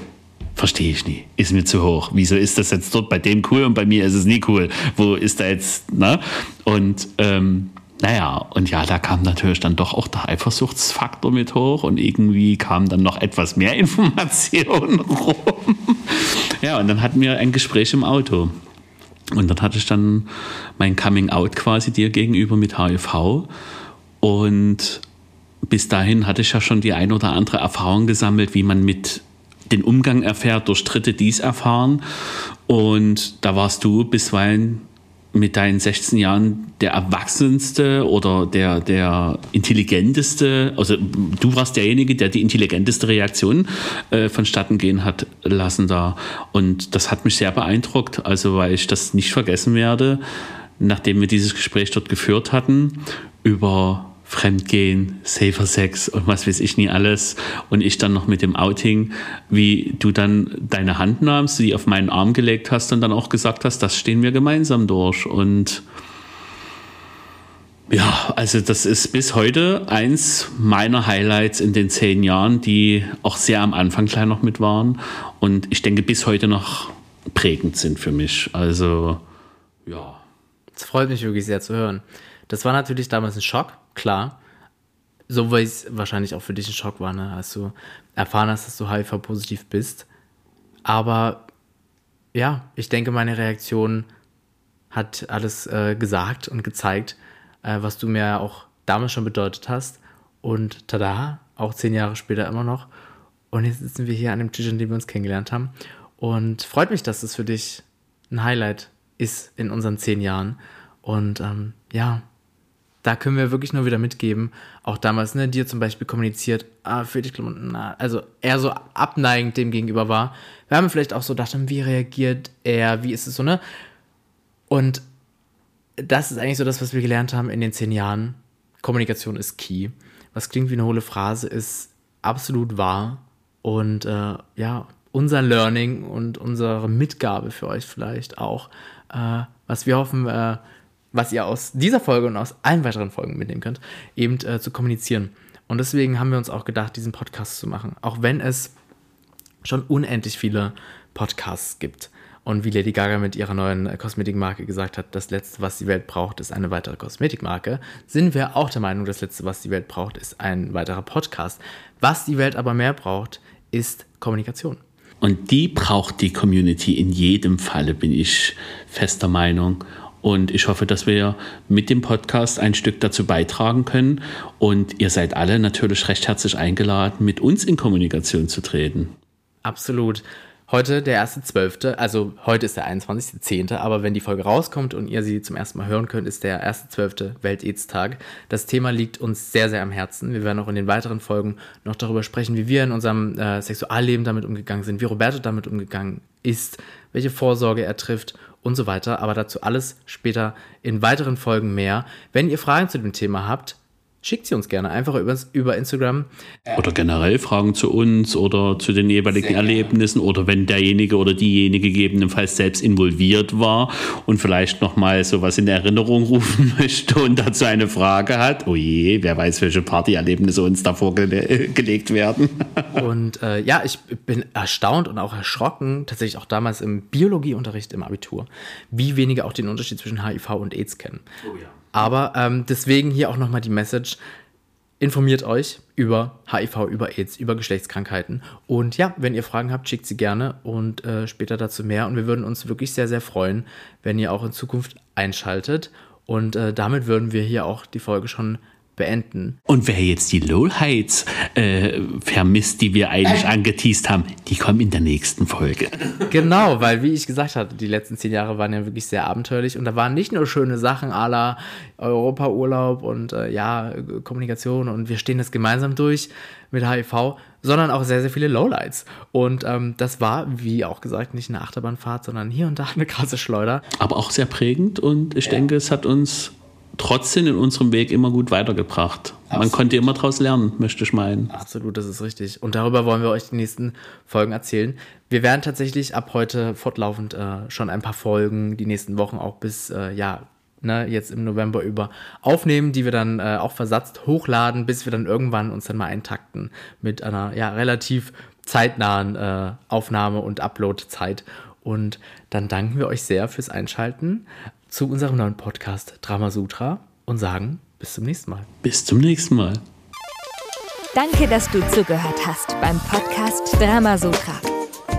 verstehe ich nie, ist mir zu hoch. Wieso ist das jetzt dort bei dem cool und bei mir ist es nie cool? Wo ist da jetzt, ne? Und ähm, naja, und ja, da kam natürlich dann doch auch der Eifersuchtsfaktor mit hoch und irgendwie kam dann noch etwas mehr Informationen rum. Ja, und dann hatten wir ein Gespräch im Auto. Und dann hatte ich dann mein Coming Out quasi dir gegenüber mit HIV. Und bis dahin hatte ich ja schon die ein oder andere Erfahrung gesammelt, wie man mit den Umgang erfährt, durch Dritte dies erfahren. Und da warst du bisweilen mit deinen 16 Jahren der erwachsenste oder der, der intelligenteste, also du warst derjenige, der die intelligenteste Reaktion äh, vonstatten gehen hat lassen da. Und das hat mich sehr beeindruckt, also weil ich das nicht vergessen werde, nachdem wir dieses Gespräch dort geführt hatten, über Fremdgehen, Safer Sex und was weiß ich nie alles. Und ich dann noch mit dem Outing, wie du dann deine Hand nahmst, sie auf meinen Arm gelegt hast und dann auch gesagt hast, das stehen wir gemeinsam durch. Und ja, also das ist bis heute eins meiner Highlights in den zehn Jahren, die auch sehr am Anfang gleich noch mit waren und ich denke bis heute noch prägend sind für mich. Also ja. Es freut mich wirklich sehr zu hören. Das war natürlich damals ein Schock, klar. So wie es wahrscheinlich auch für dich ein Schock war, ne? als du erfahren hast, dass du HIV-positiv bist. Aber ja, ich denke, meine Reaktion hat alles äh, gesagt und gezeigt, äh, was du mir auch damals schon bedeutet hast. Und tada, auch zehn Jahre später immer noch. Und jetzt sitzen wir hier an dem Tisch, an dem wir uns kennengelernt haben. Und freut mich, dass es für dich ein Highlight ist in unseren zehn Jahren. Und ähm, ja, da können wir wirklich nur wieder mitgeben, auch damals, ne, dir zum Beispiel kommuniziert, ah, Fetischklamotten, na, also eher so abneigend dem gegenüber war. Wir haben vielleicht auch so gedacht, wie reagiert er, wie ist es so, ne? Und das ist eigentlich so das, was wir gelernt haben in den zehn Jahren. Kommunikation ist key. Was klingt wie eine hohle Phrase, ist absolut wahr. Und äh, ja, unser Learning und unsere Mitgabe für euch vielleicht auch, äh, was wir hoffen, äh, was ihr aus dieser Folge und aus allen weiteren Folgen mitnehmen könnt, eben äh, zu kommunizieren. Und deswegen haben wir uns auch gedacht, diesen Podcast zu machen. Auch wenn es schon unendlich viele Podcasts gibt. Und wie Lady Gaga mit ihrer neuen äh, Kosmetikmarke gesagt hat, das Letzte, was die Welt braucht, ist eine weitere Kosmetikmarke, sind wir auch der Meinung, das Letzte, was die Welt braucht, ist ein weiterer Podcast. Was die Welt aber mehr braucht, ist Kommunikation. Und die braucht die Community in jedem Falle, bin ich fester Meinung. Und ich hoffe, dass wir mit dem Podcast ein Stück dazu beitragen können. Und ihr seid alle natürlich recht herzlich eingeladen, mit uns in Kommunikation zu treten. Absolut. Heute der 1.12., also heute ist der 21.10., aber wenn die Folge rauskommt und ihr sie zum ersten Mal hören könnt, ist der 1.12. Welt-Aids-Tag. Das Thema liegt uns sehr, sehr am Herzen. Wir werden auch in den weiteren Folgen noch darüber sprechen, wie wir in unserem äh, Sexualleben damit umgegangen sind, wie Roberto damit umgegangen ist, welche Vorsorge er trifft und so weiter. Aber dazu alles später in weiteren Folgen mehr. Wenn ihr Fragen zu dem Thema habt, schickt sie uns gerne einfach über, über Instagram. Oder generell Fragen zu uns oder zu den jeweiligen Erlebnissen oder wenn derjenige oder diejenige gegebenenfalls selbst involviert war und vielleicht nochmal sowas in Erinnerung rufen möchte und dazu eine Frage hat. Oh je, wer weiß, welche Partyerlebnisse uns davor gele gelegt werden. und äh, ja, ich bin erstaunt und auch erschrocken, tatsächlich auch damals im Biologieunterricht im Abitur, wie wenige auch den Unterschied zwischen HIV und AIDS kennen. Oh ja. Aber ähm, deswegen hier auch nochmal die Message. Informiert euch über HIV, über AIDS, über Geschlechtskrankheiten. Und ja, wenn ihr Fragen habt, schickt sie gerne und äh, später dazu mehr. Und wir würden uns wirklich sehr, sehr freuen, wenn ihr auch in Zukunft einschaltet. Und äh, damit würden wir hier auch die Folge schon beenden. Und wer jetzt die Lowlights äh, vermisst, die wir eigentlich angeteased haben, die kommen in der nächsten Folge. Genau, weil wie ich gesagt hatte, die letzten zehn Jahre waren ja wirklich sehr abenteuerlich und da waren nicht nur schöne Sachen à la Europa-Urlaub und äh, ja, Kommunikation und wir stehen das gemeinsam durch mit HIV, sondern auch sehr, sehr viele Lowlights. Und ähm, das war, wie auch gesagt, nicht eine Achterbahnfahrt, sondern hier und da eine krasse Schleuder. Aber auch sehr prägend und ich ja. denke, es hat uns trotzdem in unserem Weg immer gut weitergebracht. Absolut. Man konnte immer daraus lernen, möchte ich meinen. Absolut, das ist richtig. Und darüber wollen wir euch die nächsten Folgen erzählen. Wir werden tatsächlich ab heute fortlaufend äh, schon ein paar Folgen, die nächsten Wochen auch bis, äh, ja, ne, jetzt im November über aufnehmen, die wir dann äh, auch versatzt hochladen, bis wir dann irgendwann uns dann mal eintakten mit einer, ja, relativ zeitnahen äh, Aufnahme- und Upload-Zeit. Und dann danken wir euch sehr fürs Einschalten zu unserem neuen Podcast Drama Sutra und sagen bis zum nächsten Mal. Bis zum nächsten Mal. Danke, dass du zugehört hast beim Podcast Drama Sutra.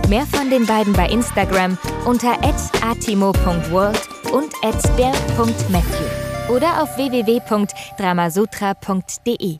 Mehr von den beiden bei Instagram unter atimo.world und der.matthew oder auf www.dramasutra.de.